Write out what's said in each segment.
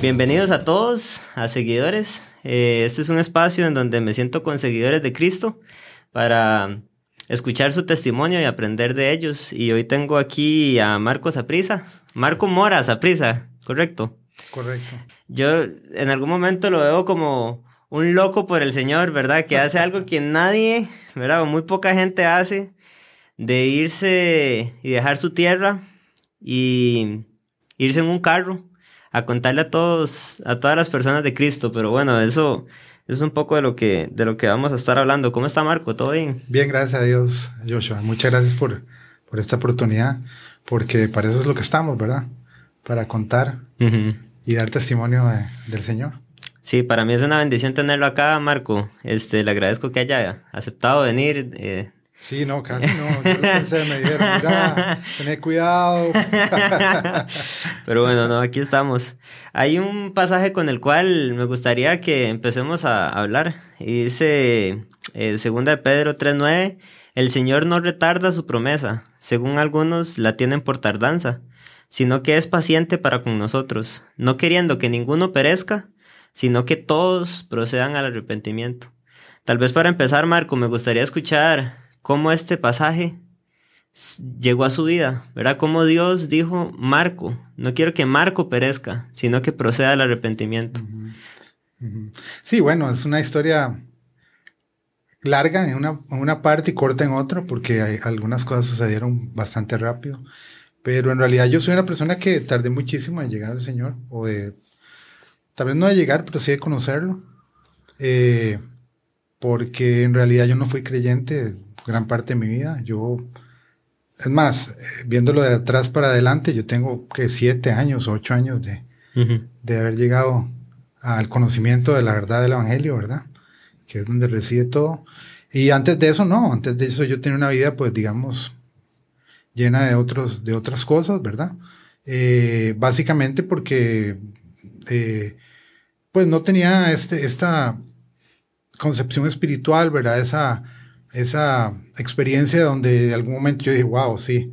Bienvenidos a todos, a seguidores. Eh, este es un espacio en donde me siento con seguidores de Cristo para escuchar su testimonio y aprender de ellos. Y hoy tengo aquí a Marco Saprisa, Marco Mora Saprisa, ¿correcto? Correcto. Yo en algún momento lo veo como un loco por el Señor, ¿verdad? Que hace algo que nadie, ¿verdad? O muy poca gente hace, de irse y dejar su tierra y irse en un carro a contarle a todos, a todas las personas de Cristo. Pero bueno, eso es un poco de lo que, de lo que vamos a estar hablando. ¿Cómo está Marco? ¿Todo bien? Bien, gracias a Dios, Joshua. Muchas gracias por, por esta oportunidad, porque para eso es lo que estamos, ¿verdad? Para contar y dar testimonio del Señor. Sí, para mí es una bendición tenerlo acá, Marco. Este, le agradezco que haya aceptado venir. Eh, Sí, no, casi no. Yo pensé, me dijeron, mira, tened cuidado. Pero bueno, no, aquí estamos. Hay un pasaje con el cual me gustaría que empecemos a hablar. Y dice, eh, segunda de Pedro 3.9, el Señor no retarda su promesa, según algunos la tienen por tardanza, sino que es paciente para con nosotros, no queriendo que ninguno perezca, sino que todos procedan al arrepentimiento. Tal vez para empezar, Marco, me gustaría escuchar cómo este pasaje llegó a su vida, ¿verdad? Cómo Dios dijo, Marco, no quiero que Marco perezca, sino que proceda al arrepentimiento. Sí, bueno, es una historia larga en una, parte y corta en otra, porque algunas cosas sucedieron bastante rápido. Pero en realidad yo soy una persona que tardé muchísimo en llegar al Señor, o de, tal vez no de llegar, pero sí de conocerlo. Eh, porque en realidad yo no fui creyente gran parte de mi vida. Yo, es más, eh, viéndolo de atrás para adelante, yo tengo que siete años, ocho años de, de haber llegado al conocimiento de la verdad del Evangelio, ¿verdad? Que es donde reside todo. Y antes de eso, no, antes de eso yo tenía una vida, pues digamos, llena de, otros, de otras cosas, ¿verdad? Eh, básicamente porque, eh, pues no tenía este, esta concepción espiritual, ¿verdad? Esa, esa experiencia donde en algún momento yo dije, wow, sí,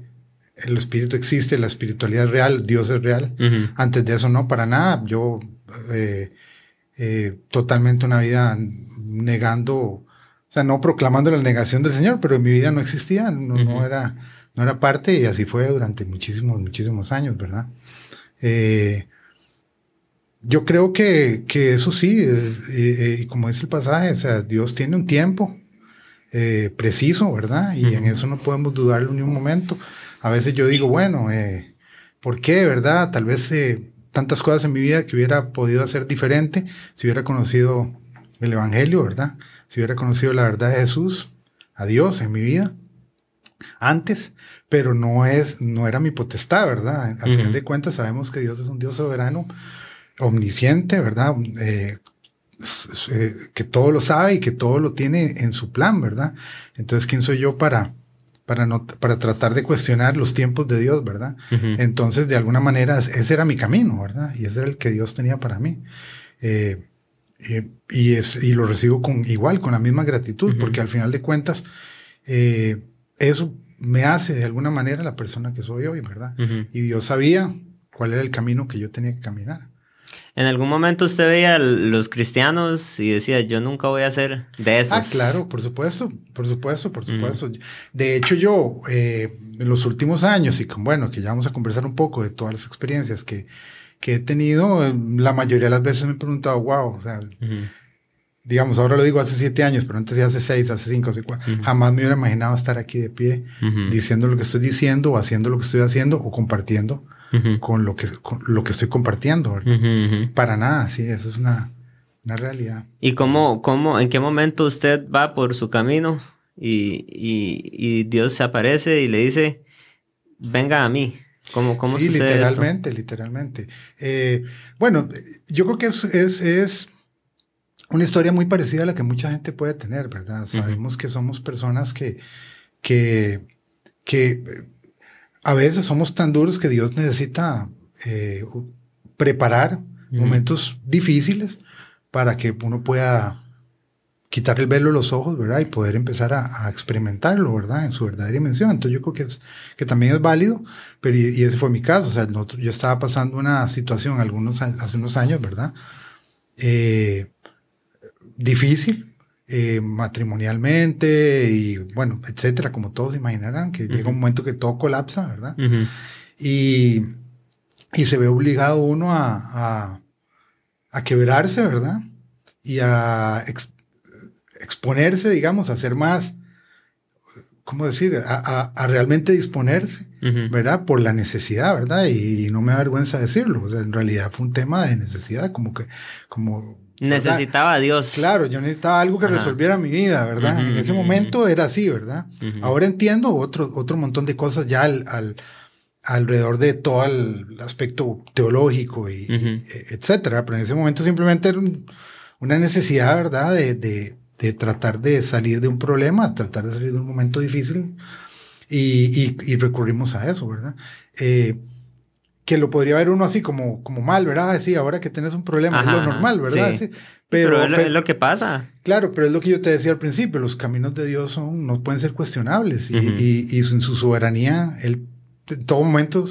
el espíritu existe, la espiritualidad es real, Dios es real. Antes de eso, no, para nada. Yo eh, eh, totalmente una vida negando, o sea, no proclamando la negación del Señor, pero en mi vida no existía, no, era, no era parte y así fue durante muchísimos, muchísimos años, ¿verdad? Eh, yo creo que, que eso sí, y como dice el pasaje, o sea, Dios tiene un tiempo, eh, preciso, ¿verdad? Y en eso no podemos dudarlo ni un momento. A veces yo digo, bueno, eh, ¿por qué, verdad? Tal vez eh, tantas cosas en mi vida que hubiera podido hacer diferente si hubiera conocido el Evangelio, ¿verdad? Si hubiera conocido la verdad de Jesús, a Dios en mi vida antes, pero no es, no era mi potestad, ¿verdad? Al final de cuentas sabemos que Dios es un Dios soberano, omnisciente, ¿verdad? Eh, eh, que todo lo sabe y que todo lo tiene en su plan, ¿verdad? Entonces, ¿quién soy yo para, para, no, para tratar de cuestionar los tiempos de Dios, ¿verdad? Entonces, de alguna manera, ese era mi camino, ¿verdad? Y ese era el que Dios tenía para mí. Eh, y, es, y lo recibo con igual, con la misma gratitud, porque al final de cuentas, eh, eso me hace de alguna manera la persona que soy hoy, ¿verdad? Y Dios sabía cuál era el camino que yo tenía que caminar. ¿En algún momento usted veía a los cristianos y decía, yo nunca voy a ser de esos? Ah, claro, por supuesto, por supuesto, por supuesto. De hecho, yo, eh, en los últimos años, y con, bueno, que ya vamos a conversar un poco de todas las experiencias que, que he tenido, la mayoría de las veces me he preguntado, wow, o sea, digamos, ahora lo digo hace siete años, pero antes de hace seis, hace cinco, hace cuatro, jamás me hubiera imaginado estar aquí de pie, diciendo lo que estoy diciendo, o haciendo lo que estoy haciendo, o compartiendo con, lo que, lo que estoy compartiendo. Para nada, sí, eso es una, una realidad. ¿Y cómo, cómo, en qué momento usted va por su camino y, y, Dios se aparece y le dice, venga a mí? ¿Cómo, cómo sí, literalmente, literalmente. Eh, bueno, yo creo que es, es, es, una historia muy parecida a la que mucha gente puede tener, ¿verdad? Sabemos que somos personas que, que, que a veces somos tan duros que Dios necesita eh, preparar momentos difíciles para que uno pueda quitar el velo de los ojos, ¿verdad? Y poder empezar a, experimentarlo, ¿verdad? En su verdadera dimensión. Entonces yo creo que, es, que también es válido, pero y, ese fue mi caso. O sea, yo estaba pasando una situación algunos, hace unos años, ¿verdad? Eh, difícil, eh, matrimonialmente y bueno, etcétera, como todos imaginarán, que llega un momento que todo colapsa, ¿verdad? y, y, se ve obligado uno a, a, a quebrarse, ¿verdad? Y a exponerse, digamos, a ser más, ¿cómo decir? A, a, realmente disponerse, ¿verdad? Por la necesidad, ¿verdad? Y, no me da vergüenza decirlo. O sea, en realidad fue un tema de necesidad, como que, como... Necesitaba a Dios. Claro, yo necesitaba algo que resolviera mi vida, ¿verdad? en ese momento era así, ¿verdad? Ahora entiendo otro, otro montón de cosas ya al, al alrededor de todo el aspecto teológico y, etcétera. Pero en ese momento simplemente era una necesidad, ¿verdad? De, de, de tratar de salir de un problema, tratar de salir de un momento difícil y, y, recurrimos a eso, ¿verdad? Eh, que lo podría ver uno así como, como mal, ¿verdad? Sí, ahora que tienes un problema es lo normal, ¿verdad? Sí. Pero, es, lo, que pasa. Claro, pero es lo que yo te decía al principio, los caminos de Dios son, no pueden ser cuestionables y, y, y, en su soberanía, Él en todo momento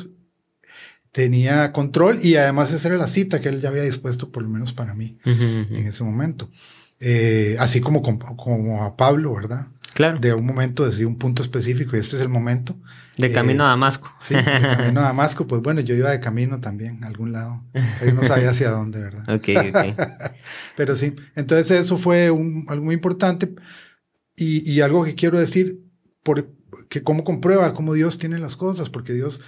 tenía control y además esa era la cita que Él ya había dispuesto, por lo menos para mí, en ese momento. Eh, así como, como a Pablo, ¿verdad? Claro. De un momento, desde un punto específico, y este es el momento. De camino a Damasco. Sí, de camino a Damasco, pues bueno, yo iba de camino también, a algún lado. Yo no sabía hacia dónde, ¿verdad? ok, ok. Pero sí, entonces eso fue un, algo muy importante. Y, y, algo que quiero decir, por, que cómo comprueba cómo Dios tiene las cosas, porque Dios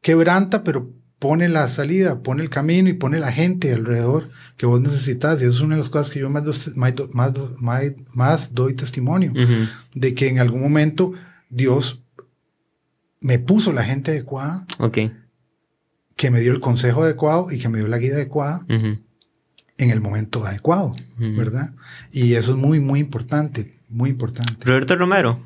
quebranta, pero pone la salida, pone el camino y pone la gente alrededor que vos necesitas. Y eso es una de las cosas que yo más, más, más, doy testimonio, de que en algún momento Dios me puso la gente adecuada, okay. que me dio el consejo adecuado y que me dio la guía adecuada en el momento adecuado, ¿verdad? Y eso es muy, muy importante, muy importante. Roberto Romero.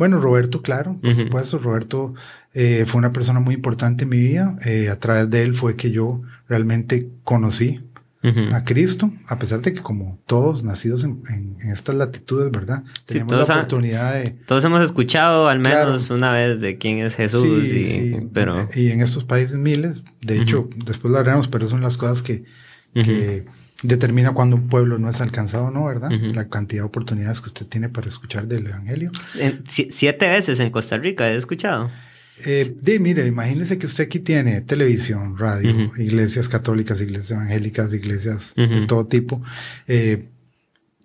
Bueno, Roberto, claro, por supuesto, Roberto eh, fue una persona muy importante en mi vida. Eh, a través de él fue que yo realmente conocí a Cristo, a pesar de que como todos nacidos en, estas latitudes, ¿verdad? Tenemos la oportunidad de... Todos hemos escuchado al menos una vez de quién es Jesús, y, pero... Y en estos países miles, de hecho, después lo haremos, pero son las cosas que, que determina cuando un pueblo no es alcanzado no, ¿verdad? La cantidad de oportunidades que usted tiene para escuchar del Evangelio. siete veces en Costa Rica he escuchado. Eh, de, mire, imagínese que usted aquí tiene televisión, radio, iglesias católicas, iglesias evangélicas, iglesias de todo tipo, eh,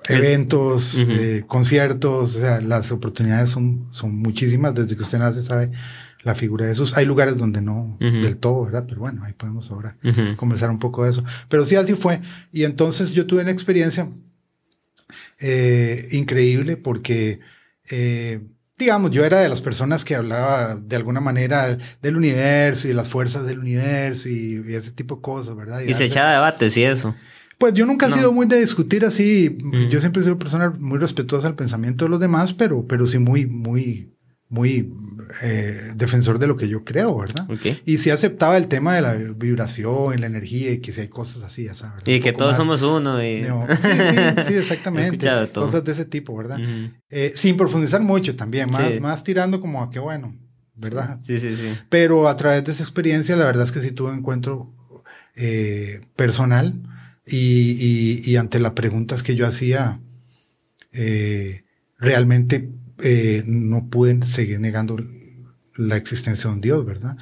eventos, eh, conciertos, o sea, las oportunidades son, son muchísimas. Desde que usted nace sabe la figura de Jesús. Hay lugares donde no del todo, ¿verdad? Pero bueno, ahí podemos ahora conversar un poco de eso. Pero sí, así fue. Y entonces yo tuve una experiencia eh, increíble porque, eh, digamos, yo era de las personas que hablaba de alguna manera del universo y de las fuerzas del universo y, ese tipo de cosas, ¿verdad? Y, se echaba debates y eso. Pues yo nunca he sido muy de discutir así. Yo siempre he sido una persona muy respetuosa al pensamiento de los demás, pero, pero sí muy, muy, muy eh, defensor de lo que yo creo, ¿verdad? Y sí aceptaba el tema de la vibración, la energía y que si hay cosas así, ¿sabes? Y que todos somos uno. Y... sí, sí, sí, exactamente. cosas de ese tipo, ¿verdad? Eh, sin profundizar mucho también, más, más tirando como a que bueno, ¿verdad? Sí, sí, sí. Pero a través de esa experiencia, la verdad es que sí tuve un encuentro eh, personal y, y, ante las preguntas que yo hacía, realmente eh, no pueden seguir negando la existencia de un Dios, ¿verdad?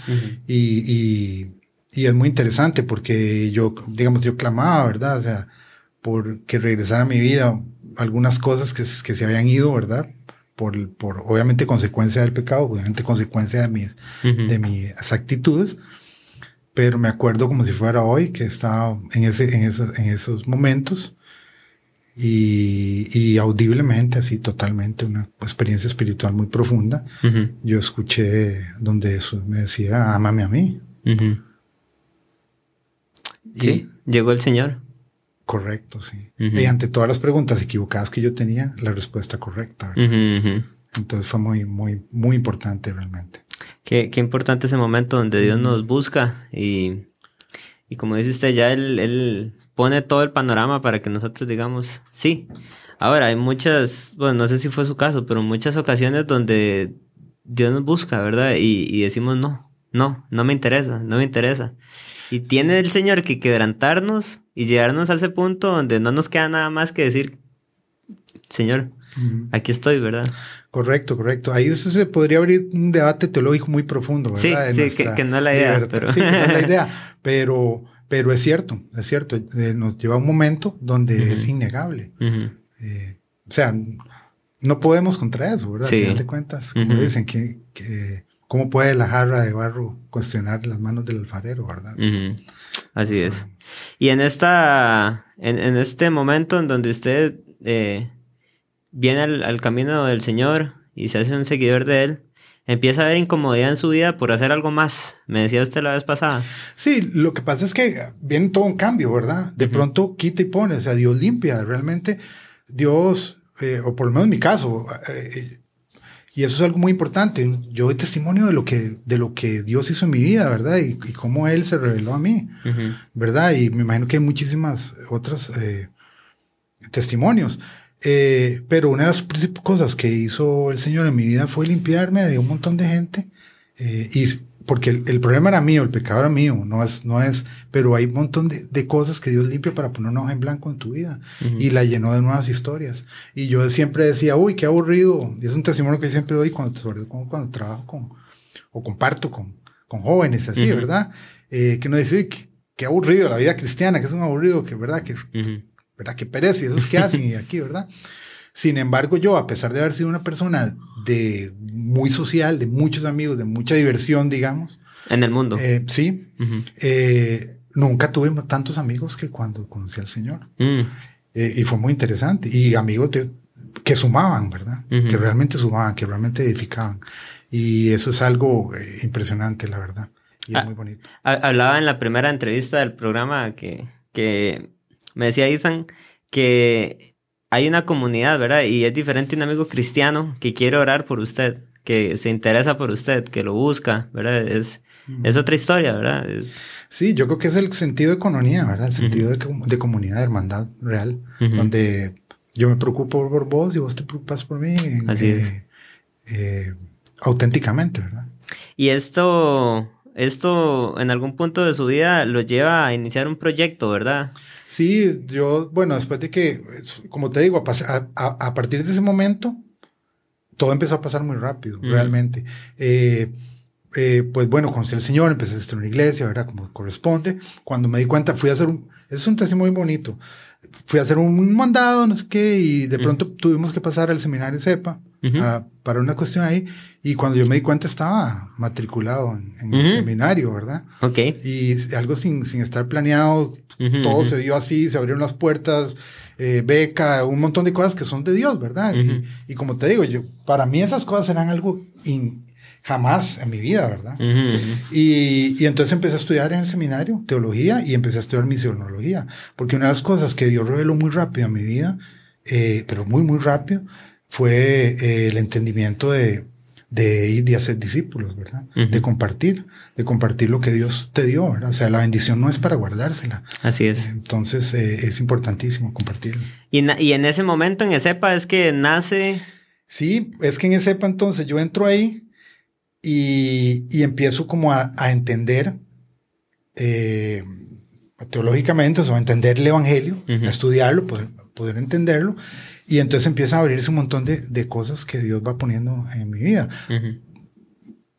y, es muy interesante porque yo, digamos, yo clamaba, ¿verdad? O sea, por que regresara a mi vida algunas cosas que, que se habían ido, ¿verdad? Por, por, obviamente, consecuencia del pecado, obviamente, consecuencia de mis, de mis actitudes. Pero me acuerdo como si fuera hoy que estaba en, ese, en, esos, en esos momentos y, audiblemente, así totalmente, una experiencia espiritual muy profunda. Yo escuché donde eso me decía, amame a mí. Sí, llegó el Señor. Correcto, sí. Y ante todas las preguntas equivocadas que yo tenía, la respuesta correcta. Entonces fue muy, muy, muy importante realmente. Qué, qué importante ese momento donde Dios nos busca y, y como dice usted, ya él, él pone todo el panorama para que nosotros digamos, sí, Ahora, hay muchas, bueno, no sé si fue su caso, pero muchas ocasiones donde Dios nos busca, ¿verdad? Y, y decimos no, no, no me interesa, no me interesa. Y tiene el Señor que quebrantarnos y llegarnos a ese punto donde no nos queda nada más que decir, Señor, aquí estoy, ¿verdad? Correcto, correcto. Ahí se podría abrir un debate teológico muy profundo, ¿verdad? Sí, sí que, no es la idea. Pero... Sí, no es la idea, pero, pero es cierto, es cierto. Eh, nos lleva a un momento donde es innegable. Eh, o sea, no podemos contra eso, ¿verdad? Sí. te cuentas, como dicen, que, que ¿Cómo puede la jarra de barro cuestionar las manos del alfarero, verdad? Así es. Y en esta, en, este momento en donde usted eh, viene al, camino del Señor y se hace un seguidor de Él, empieza a haber incomodidad en su vida por hacer algo más. Me decía usted la vez pasada. Sí, lo que pasa es que viene todo un cambio, ¿verdad? De pronto quita y pone, o sea, Dios limpia. Realmente Dios, eh, o por lo menos en mi caso, eh, y eso es algo muy importante. Yo doy testimonio de lo que, de lo que Dios hizo en mi vida, ¿verdad? Y, cómo Él se reveló a mí, ¿verdad? Y me imagino que hay muchísimas otras eh, testimonios. Eh, pero una de las principales cosas que hizo el Señor en mi vida fue limpiarme de un montón de gente. Eh, y porque el, problema era mío, el pecado era mío, no es, no es, pero hay un montón de, cosas que Dios limpia para poner una hoja en blanco en tu vida y la llenó de nuevas historias. Y yo siempre decía, uy, qué aburrido. Y es un testimonio que siempre doy cuando, sobre todo cuando trabajo con, o comparto con, con jóvenes así, ¿verdad? Eh, que no dice, qué, qué, aburrido la vida cristiana, que es un aburrido, que verdad, que es, verdad, que perece, eso es que hacen aquí, ¿verdad? Sin embargo, yo, a pesar de haber sido una persona de muy social, de muchos amigos, de mucha diversión, digamos. En el mundo. Eh, sí. Eh, nunca tuve tantos amigos que cuando conocí al Señor. Mm. Eh, y fue muy interesante. Y amigos que sumaban, ¿verdad? Que realmente sumaban, que realmente edificaban. Y eso es algo impresionante, la verdad. Y es ah, muy bonito. Hablaba en la primera entrevista del programa que, que me decía Ethan que hay una comunidad, ¿verdad? Y es diferente un amigo cristiano que quiere orar por usted, que se interesa por usted, que lo busca, ¿verdad? Es, es otra historia, ¿verdad? Sí, yo creo que es el sentido de economía, ¿verdad? El sentido de, comunidad, de hermandad real, donde yo me preocupo por vos y vos te preocupas por mí. Así es. Eh, eh, auténticamente, ¿verdad? Y esto, esto en algún punto de su vida lo lleva a iniciar un proyecto, ¿verdad? Sí, yo, bueno, después de que, como te digo, a, a, partir de ese momento, todo empezó a pasar muy rápido, realmente. Eh, eh, pues bueno, conocí al Señor, empecé a estar en una iglesia, ¿verdad? Como corresponde. Cuando me di cuenta, fui a hacer un, es un testimonio muy bonito. Fui a hacer un mandado, no sé qué, y de pronto tuvimos que pasar al seminario CEPA para una cuestión ahí. Y cuando yo me di cuenta, estaba matriculado en, el seminario, ¿verdad? Ok. Y algo sin, sin estar planeado, todo se dio así, se abrieron las puertas, eh, beca, un montón de cosas que son de Dios, ¿verdad? y, como te digo, yo, para mí esas cosas eran algo jamás en mi vida, ¿verdad? y, y, entonces empecé a estudiar en el seminario teología y empecé a estudiar misionología, porque una de las cosas que Dios reveló muy rápido en mi vida, eh, pero muy, muy rápido, fue eh, el entendimiento de, de ir y hacer discípulos, ¿verdad? De compartir, de compartir lo que Dios te dio, ¿verdad? O sea, la bendición no es para guardársela. Así es. Entonces eh, es importantísimo compartirlo. Y, y, en ese momento, en ESEPA, es que nace... Sí, es que en ESEPA entonces yo entro ahí y, y empiezo como a, a entender eh, teológicamente, o sea, entender el Evangelio, a estudiarlo, poder, poder entenderlo. Y entonces empieza a abrirse un montón de, de cosas que Dios va poniendo en mi vida.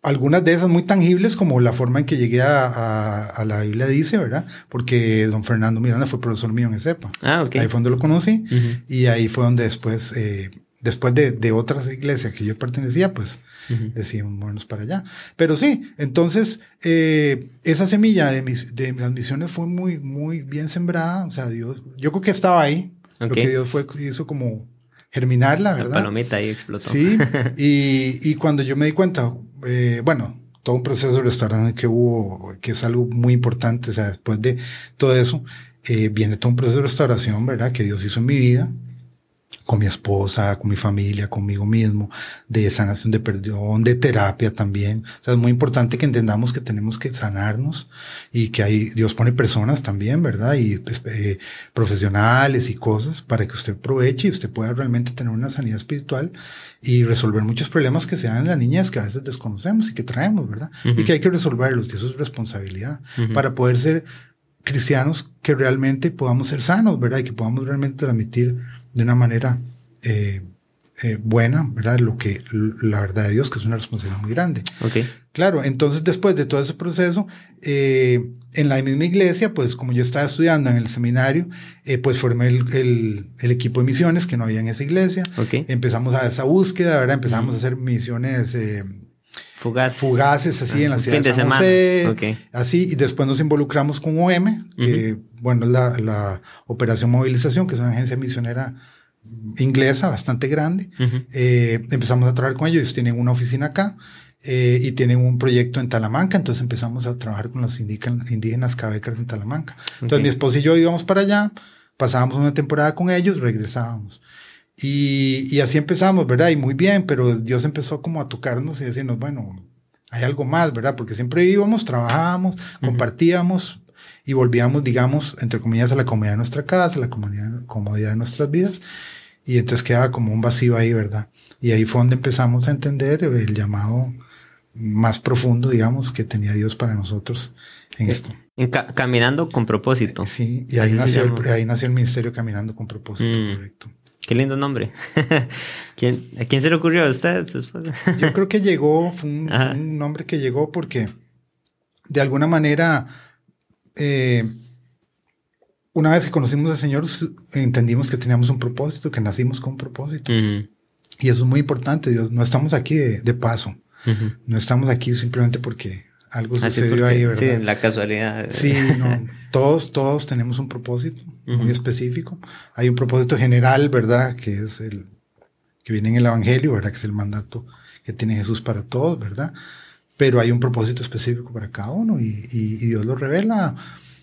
Algunas de esas muy tangibles, como la forma en que llegué a, a, la Biblia dice, ¿verdad? Porque don Fernando Miranda fue profesor mío en ESEPA. Ah, ok. Ahí fue donde lo conocí. Y ahí fue donde después, eh, después de, de, otras iglesias que yo pertenecía, pues decidimos movernos para allá. Pero sí, entonces eh, esa semilla de, mis, de las misiones fue muy, muy bien sembrada. O sea, Dios, yo creo que estaba ahí. Lo que Dios fue, hizo como germinarla, ¿verdad? La palomita ahí explotó. Sí, y, y cuando yo me di cuenta, eh, bueno, todo un proceso de restaurante que hubo, que es algo muy importante, o sea, después de todo eso, eh, viene todo un proceso de restauración, ¿verdad? Que Dios hizo en mi vida, con mi esposa, con mi familia, conmigo mismo, de sanación de perdón, de terapia también. O sea, es muy importante que entendamos que tenemos que sanarnos y que hay, Dios pone personas también, ¿verdad? Y pues, eh, profesionales y cosas para que usted aproveche y usted pueda realmente tener una sanidad espiritual y resolver muchos problemas que se dan en la niñez que a veces desconocemos y que traemos, ¿verdad? Y que hay que resolverlos y eso es responsabilidad para poder ser cristianos que realmente podamos ser sanos, ¿verdad? Y que podamos realmente transmitir de una manera eh, eh, buena, ¿verdad? Lo que, la verdad de Dios, que es una responsabilidad muy grande. Okay. Claro, entonces después de todo ese proceso, eh, en la misma iglesia, pues como yo estaba estudiando en el seminario, eh, pues formé el, el, el, equipo de misiones que no había en esa iglesia. Okay. Empezamos a esa búsqueda, ¿verdad? Empezamos a hacer misiones eh, Fugaces. Fugaces, así, ah, en la ciudad de, San José, okay. así, y después nos involucramos con OM, que, uh -huh. bueno, es la, la, Operación Movilización, que es una agencia misionera inglesa bastante grande. Uh -huh. eh, empezamos a trabajar con ellos, ellos tienen una oficina acá, eh, y tienen un proyecto en Talamanca, entonces empezamos a trabajar con los indígenas cabecas en Talamanca. Entonces okay. mi esposo y yo íbamos para allá, pasábamos una temporada con ellos, regresábamos. Y, y, así empezamos, ¿verdad? Y muy bien, pero Dios empezó como a tocarnos y decirnos, bueno, hay algo más, ¿verdad? Porque siempre íbamos, trabajábamos, uh -huh. compartíamos y volvíamos, digamos, entre comillas, a la comodidad de nuestra casa, a la comodidad, comodidad de nuestras vidas. Y entonces quedaba como un vacío ahí, ¿verdad? Y ahí fue donde empezamos a entender el llamado más profundo, digamos, que tenía Dios para nosotros en esto. En ca caminando con propósito. Sí, y ahí nació, el, ahí nació el ministerio Caminando con propósito, mm. correcto. Qué lindo nombre. ¿Quién, ¿A quién se le ocurrió a usted? Yo creo que llegó, fue un, un, nombre que llegó porque de alguna manera, eh, una vez que conocimos al Señor, entendimos que teníamos un propósito, que nacimos con un propósito. Y eso es muy importante, Dios. No estamos aquí de, de paso. Uh -huh. No estamos aquí simplemente porque algo Así sucedió porque, ahí, ¿verdad? Sí, la casualidad. Sí, no. todos, todos tenemos un propósito uh -huh. muy específico. Hay un propósito general, ¿verdad? Que es el que viene en el Evangelio, ¿verdad? Que es el mandato que tiene Jesús para todos, ¿verdad? Pero hay un propósito específico para cada uno y, y, y Dios lo revela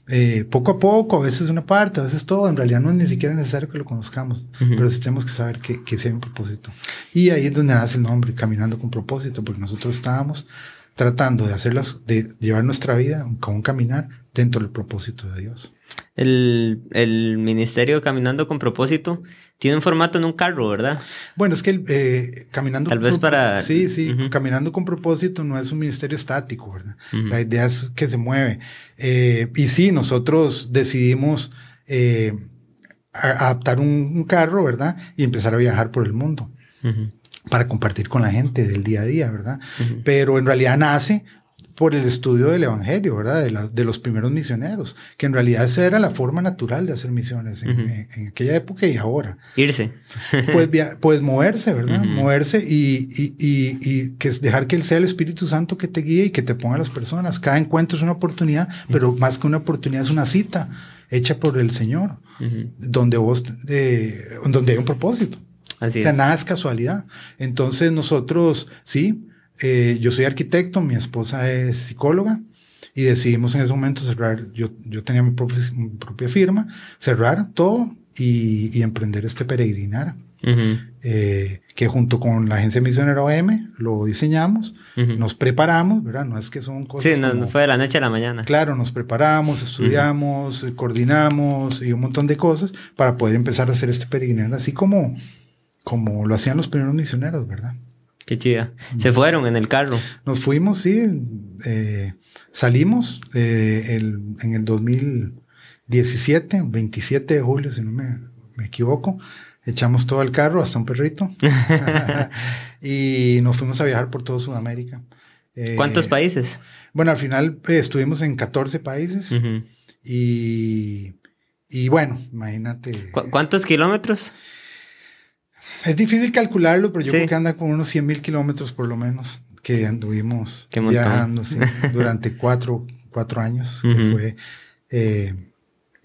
eh, poco a poco, a veces una parte, a veces todo. En realidad no es ni siquiera necesario que lo conozcamos, uh -huh. pero sí tenemos que saber que, que sí hay un propósito. Y ahí es donde nace el nombre, Caminando con propósito, porque nosotros estábamos tratando de hacerlas, de llevar nuestra vida con un caminar dentro del propósito de Dios. El, el ministerio Caminando con propósito tiene un formato en un carro, ¿verdad? Bueno, es que el, eh, caminando tal vez para sí, sí, uh -huh. caminando con propósito no es un ministerio estático, ¿verdad? Uh -huh. La idea es que se mueve. Eh, y sí, nosotros decidimos eh, adaptar un, un, carro, ¿verdad? Y empezar a viajar por el mundo. Uh -huh para compartir con la gente del día a día, ¿verdad? Uh -huh. Pero en realidad nace por el estudio del Evangelio, ¿verdad? De, la, de, los primeros misioneros, que en realidad esa era la forma natural de hacer misiones en, uh -huh. en, en aquella época y ahora. Irse. pues, pues moverse, ¿verdad? Uh -huh. Moverse y, y, y, y, que dejar que sea el Espíritu Santo que te guíe y que te ponga a las personas. Cada encuentro es una oportunidad, pero más que una oportunidad es una cita hecha por el Señor, donde vos, eh, donde hay un propósito. Así o sea, es. nada es casualidad. Entonces nosotros, sí, eh, yo soy arquitecto, mi esposa es psicóloga y decidimos en ese momento cerrar, yo, yo tenía mi, propia, mi propia firma, cerrar todo y, y emprender este peregrinar. Uh -huh. eh, que junto con la agencia misionera OM lo diseñamos, uh -huh. nos preparamos, ¿verdad? No es que son cosas. Sí, no, como, fue de la noche a la mañana. Claro, nos preparamos, estudiamos, uh -huh. coordinamos y un montón de cosas para poder empezar a hacer este peregrinar, así como, como lo hacían los primeros misioneros, ¿verdad? Qué chida. Se fueron en el carro. Nos fuimos, sí. Eh, salimos eh, el, en el 2017, 27 de julio, si no me, me equivoco. Echamos todo el carro, hasta un perrito. y nos fuimos a viajar por toda Sudamérica. Eh, ¿Cuántos países? Bueno, al final eh, estuvimos en 14 países. Uh -huh. Y, y bueno, imagínate. ¿Cu ¿Cuántos kilómetros? Es difícil calcularlo, pero yo sí. creo que anda con unos 100 mil kilómetros por lo menos que anduvimos viajando sí, durante cuatro, cuatro años, uh -huh. que fue eh,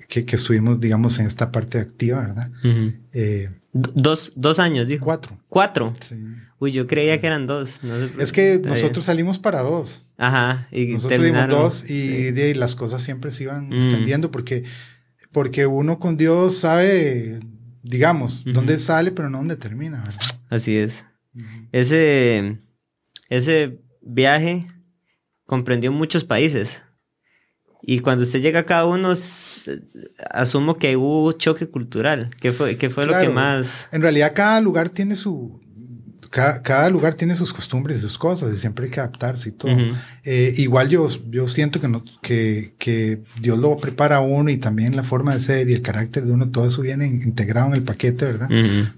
que, que, estuvimos, digamos, en esta parte activa, ¿verdad? Uh -huh. eh, dos, dos años, dijo. Cuatro. ¿Cuatro? Sí. Uy, yo creía que eran dos. No sé, es que nosotros salimos para dos. Ajá. Y nosotros dimos dos y sí. de ahí las cosas siempre se iban mm. extendiendo porque, porque uno con Dios sabe digamos, dónde sale, pero no dónde termina, ¿verdad? Así es. Ese, ese viaje comprendió muchos países. Y cuando usted llega a cada uno, asumo que hubo choque cultural. ¿Qué fue, qué fue lo que más...? En realidad cada lugar tiene su, cada, lugar tiene sus costumbres y sus cosas y siempre hay que adaptarse y todo. Eh, igual yo, yo siento que, no, que, que, Dios lo prepara a uno y también la forma de ser y el carácter de uno, todo eso viene integrado en el paquete, ¿verdad?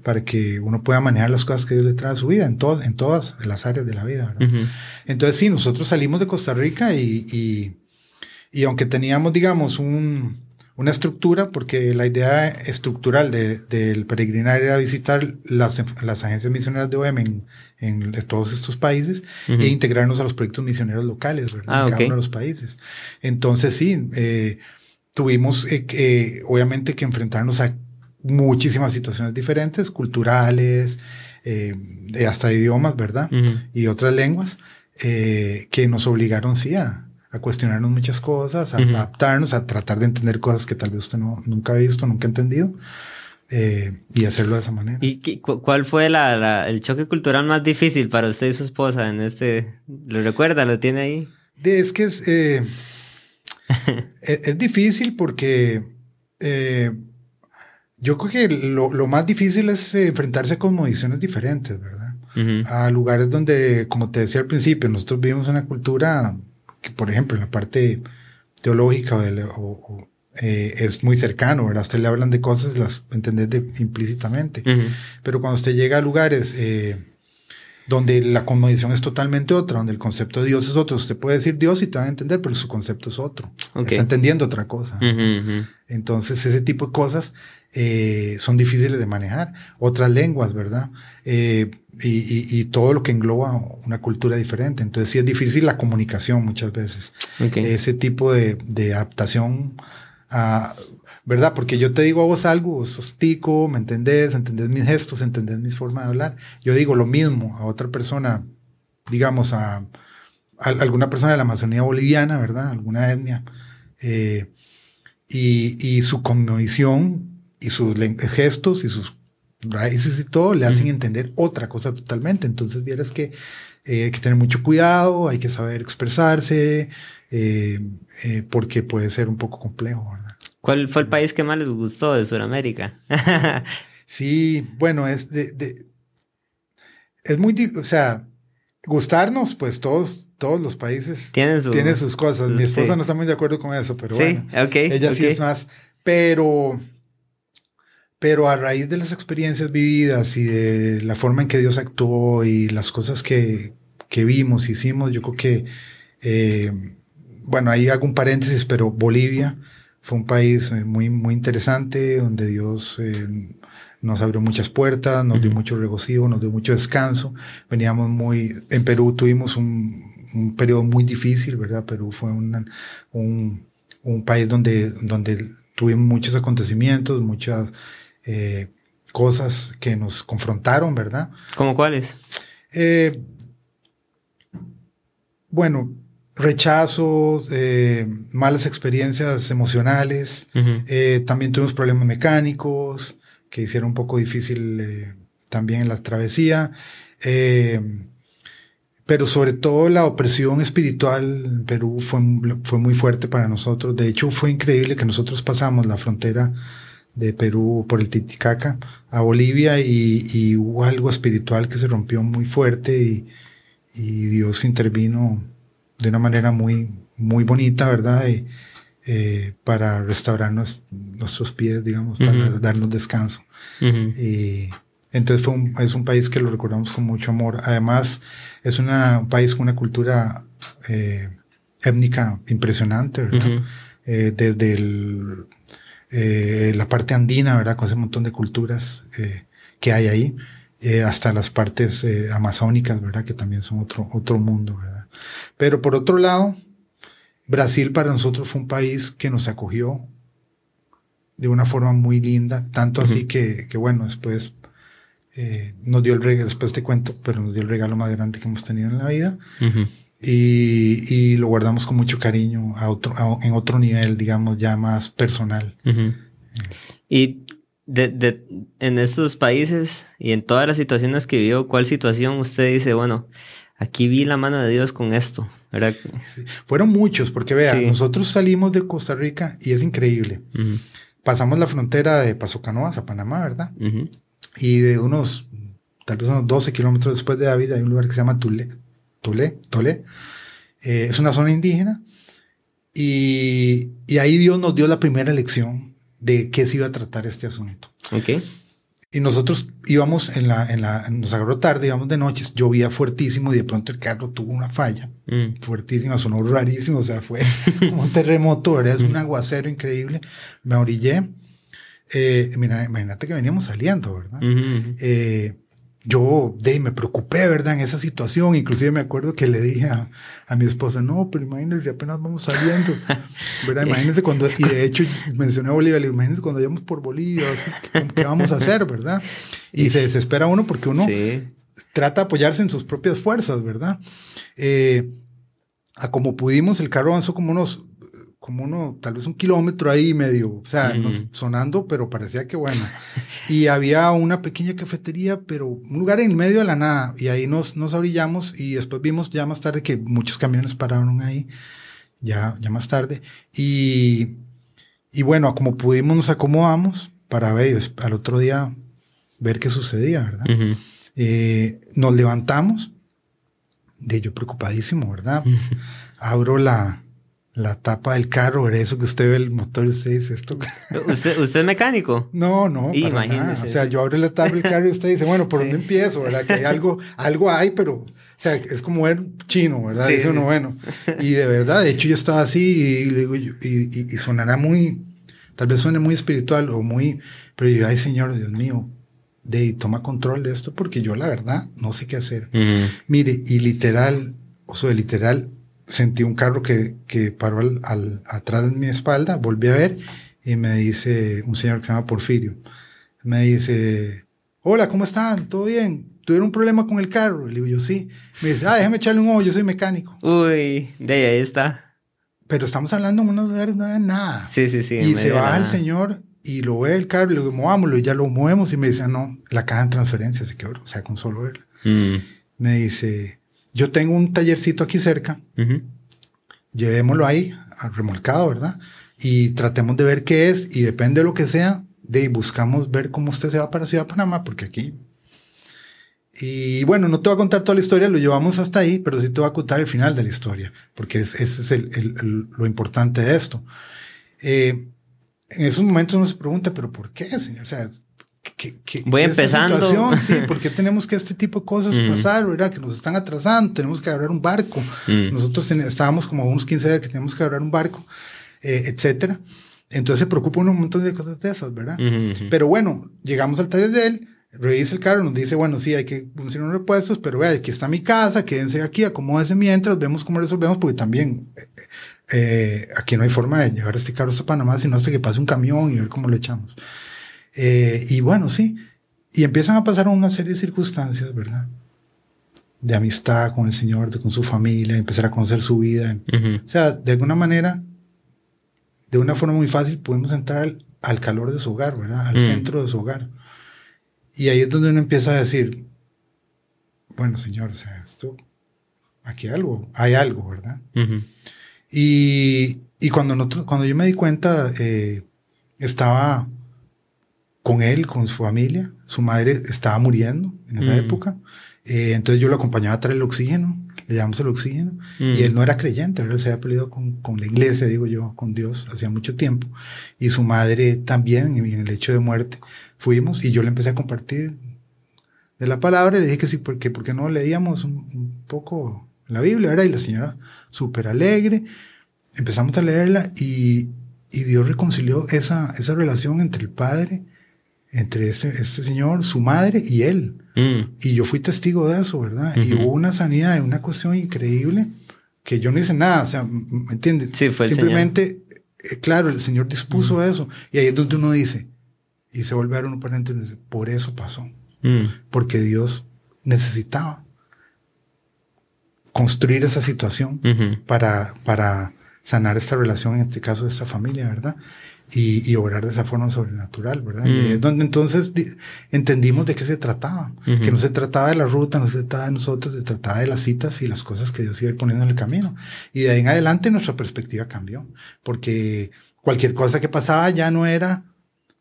Para que uno pueda manejar las cosas que Dios le trae a su vida en, todas en todas las áreas de la vida, ¿verdad? Entonces sí, nosotros salimos de Costa Rica y, y, y aunque teníamos, digamos, un una estructura, porque la idea estructural del peregrinar era visitar las, las agencias misioneras de OEM en, en todos estos países e integrarnos a los proyectos misioneros locales, ¿verdad? Ah, en cada uno de los países. Entonces, sí, eh, tuvimos eh, obviamente que enfrentarnos a muchísimas situaciones diferentes, culturales, eh, hasta idiomas, ¿verdad? Y otras lenguas, que nos obligaron, sí, a, a cuestionarnos muchas cosas, a adaptarnos, a tratar de entender cosas que tal vez usted no, nunca ha visto, nunca ha entendido. Eh, y hacerlo de esa manera. ¿Y cuál fue la, el choque cultural más difícil para usted y su esposa en este? ¿Lo recuerda? ¿Lo tiene ahí? es que es, eh, es, difícil porque eh, yo creo que lo, lo, más difícil es enfrentarse con condiciones diferentes, ¿verdad? A lugares donde, como te decía al principio, nosotros vivimos una cultura que por ejemplo en la parte teológica o, eh, es muy cercano, ¿verdad? usted le hablan de cosas, las entendés implícitamente. Pero cuando usted llega a lugares eh, donde la condición es totalmente otra, donde el concepto de Dios es otro, usted puede decir Dios y te van a entender, pero su concepto es otro. Está entendiendo otra cosa. Entonces, ese tipo de cosas eh, son difíciles de manejar. Otras lenguas, ¿verdad? Eh, y, todo lo que engloba una cultura diferente. Entonces sí es difícil la comunicación muchas veces. Ese tipo de, adaptación ¿verdad? Porque yo te digo a vos algo, vos sos tico, me entendés, entendés mis gestos, entendés mis formas de hablar. Yo digo lo mismo a otra persona, digamos a, alguna persona de la Amazonía boliviana, ¿verdad? Alguna etnia. Eh, y, y su cognición y sus gestos y sus raíces y todo le hacen entender otra cosa totalmente. Entonces, vieras que eh, hay que tener mucho cuidado, hay que saber expresarse, eh, eh, porque puede ser un poco complejo, ¿verdad? ¿Cuál fue el país que más les gustó de Sudamérica? sí, bueno, es de, es muy, o sea, gustarnos, pues todos, todos los países tienen, sus cosas. Mi esposa no está muy de acuerdo con eso, pero bueno, ella sí es más, pero pero a raíz de las experiencias vividas y de la forma en que Dios actuó y las cosas que, que vimos, hicimos, yo creo que, eh, bueno, ahí hago un paréntesis, pero Bolivia fue un país eh, muy, muy interesante, donde Dios eh, nos abrió muchas puertas, nos dio mucho regocijo, nos dio mucho descanso. Veníamos muy, en Perú tuvimos un, un periodo muy difícil, ¿verdad? Perú fue un, un país donde, donde tuvimos muchos acontecimientos, muchas eh, cosas que nos confrontaron, ¿verdad? ¿Cómo cuáles? Eh, bueno, rechazo, eh, malas experiencias emocionales, también tuvimos problemas mecánicos que hicieron un poco difícil también la travesía, pero sobre todo la opresión espiritual en Perú fue, fue muy fuerte para nosotros. De hecho, fue increíble que nosotros pasamos la frontera de Perú por el Titicaca a Bolivia y, hubo algo espiritual que se rompió muy fuerte y, Dios intervino de una manera muy, muy bonita, ¿verdad? Eh, para restaurar nuestros pies, digamos, para darnos descanso. y entonces fue un, es un país que lo recordamos con mucho amor. Además, es una, un país con una cultura eh, étnica impresionante, ¿verdad? Eh, desde el eh, la parte andina, ¿verdad? Con ese montón de culturas eh, que hay ahí, eh, hasta las partes amazónicas, ¿verdad? Que también son otro, otro mundo, ¿verdad? Pero por otro lado, Brasil para nosotros fue un país que nos acogió de una forma muy linda, tanto así que, que, bueno, después nos dio el regalo, después te cuento, pero nos dio el regalo más grande que hemos tenido en la vida y, y, lo guardamos con mucho cariño a otro, en otro nivel, digamos, ya más personal. Y de, de, en estos países y en todas las situaciones que vivió, ¿cuál situación usted dice, bueno, aquí vi la mano de Dios con esto? ¿verdad? Fueron muchos, porque vea, nosotros salimos de Costa Rica y es increíble. Pasamos la frontera de Paso Canoas a Panamá, ¿verdad? Y de unos, tal vez unos 12 kilómetros después de David hay un lugar que se llama Tule, Tule, Tole. Eh, es una zona indígena. Y, y ahí Dios nos dio la primera lección de qué se iba a tratar este asunto. Ok. Y nosotros íbamos en la, en la, nos agarró tarde, íbamos de noches, llovía fuertísimo y de pronto el carro tuvo una falla mm. fuertísima, sonó rarísimo, o sea, fue como un terremoto, ¿verdad? Es un aguacero increíble. Me orillé. Eh, mira, imagínate que veníamos saliendo, ¿verdad? eh, yo de, me preocupé, ¿verdad? En esa situación. Inclusive me acuerdo que le dije a, a mi esposa, no, pero imagínense, apenas vamos saliendo, ¿verdad? Imagínense cuando, y de hecho mencioné a Bolivia, le digo, imagínense cuando vayamos por Bolivia, ¿qué vamos a hacer, verdad? Y se desespera uno porque uno trata de apoyarse en sus propias fuerzas, ¿verdad? Eh, a como pudimos, el carro avanzó como unos como uno, tal vez un kilómetro ahí medio, o sea, sonando, pero parecía que bueno. y había una pequeña cafetería, pero un lugar en medio de la nada, y ahí nos, nos abrillamos y después vimos ya más tarde que muchos camiones pararon ahí, ya, ya más tarde, y, y bueno, como pudimos nos acomodamos para ver, al otro día ver qué sucedía, ¿verdad? Eh, nos levantamos, de yo preocupadísimo, ¿verdad? Abro la, la tapa del carro, eso que usted ve el motor y usted dice esto. ¿Usted, usted es mecánico? No, no. Imagínese. O sea, yo abro la tapa del carro y usted dice, bueno, ¿por dónde empiezo? ¿Verdad? Que hay algo, algo hay, pero, o sea, es como ver chino, ¿verdad? Dice uno, bueno. Y de verdad, de hecho, yo estaba así y, le digo, y, y, sonará muy, tal vez suene muy espiritual o muy, pero yo, ay, Señor, Dios mío, de toma control de esto porque yo, la verdad, no sé qué hacer. Mire, y literal, o sea, literal, sentí un carro que, que paró al, al, atrás de mi espalda, volví a ver y me dice un señor que se llama Porfirio, me dice, hola, ¿cómo están? ¿Todo bien? ¿Tuvieron un problema con el carro? le digo yo, sí. Me dice, ah, déjame echarle un ojo, yo soy mecánico. Uy, de ahí está. Pero estamos hablando en unos lugares no hay nada. Sí, sí, sí. Y se baja el señor y lo ve el carro, le digo, movámoslo, y ya lo movemos y me dice, ah, no, la caja de transferencia se quebró, o sea, con solo verla. Mm. Me dice, yo tengo un tallercito aquí cerca, llevémoslo ahí, al remolcado, ¿verdad? Y tratemos de ver qué es y depende de lo que sea, de buscamos ver cómo usted se va para Ciudad de Panamá, porque aquí... Y bueno, no te voy a contar toda la historia, lo llevamos hasta ahí, pero sí te voy a contar el final de la historia, porque ese es lo importante de esto. Eh, en esos momentos uno se pregunta, pero ¿por qué, señor? O sea, Voy empezando. sí, porque tenemos que este tipo de cosas mm. pasar, ¿verdad? Que nos están atrasando, tenemos que agarrar un barco. Mm. Nosotros estábamos como unos 15 días que teníamos que agarrar un barco, eh, etcétera. Entonces se preocupa un montón de cosas de esas, ¿verdad? Pero bueno, llegamos al taller de él, revisa el carro, nos dice, bueno, sí, hay que funcionar unos repuestos, pero vea, aquí está mi casa, quédense aquí, acomódense mientras, vemos cómo resolvemos, porque también eh, eh, aquí no hay forma de llevar este carro hasta Panamá, sino hasta que pase un camión y ver cómo lo echamos. Eh, y bueno, sí. Y empiezan a pasar una serie de circunstancias, ¿verdad? De amistad con el Señor, de, con su familia, empezar a conocer su vida. O sea, de alguna manera, de una forma muy fácil, podemos entrar al, calor de su hogar, ¿verdad? Al centro de su hogar. Y ahí es donde uno empieza a decir, bueno, Señor, o sea, esto, aquí hay algo, hay algo, ¿verdad? y, y, cuando, cuando yo me di cuenta, eh, estaba con él, con su familia. Su madre estaba muriendo en esa mm. época. Eh, entonces yo lo acompañaba a traer el oxígeno, le llamamos el oxígeno, y mm. él no era creyente, él se había peleado con, con, la iglesia, digo yo, con Dios, hacía mucho tiempo. Y su madre también, en el hecho de muerte, fuimos y yo le empecé a compartir de la palabra, le dije que sí, porque, porque no leíamos un, poco la Biblia, ¿verdad? Y la señora súper alegre, empezamos a leerla y, y Dios reconcilió esa, esa relación entre el Padre entre este, este señor, su madre y él. Mm. Y yo fui testigo de eso, ¿verdad? Y hubo una sanidad, una cuestión increíble que yo no hice nada, o sea, ¿me entiendes? Sí, fue Simplemente, eh, claro, el Señor dispuso eso. Y ahí es donde uno dice, y se vuelve a uno para dice, por eso pasó. Mm. Porque Dios necesitaba construir esa situación para, para sanar esta relación, en este caso de esta familia, ¿verdad? Y, y obrar de esa forma sobrenatural, ¿verdad? Y es donde entonces entendimos de qué se trataba, que no se trataba de la ruta, no se trataba de nosotros, se trataba de las citas y las cosas que Dios iba a ir poniendo en el camino. Y de ahí en adelante nuestra perspectiva cambió, porque cualquier cosa que pasaba ya no era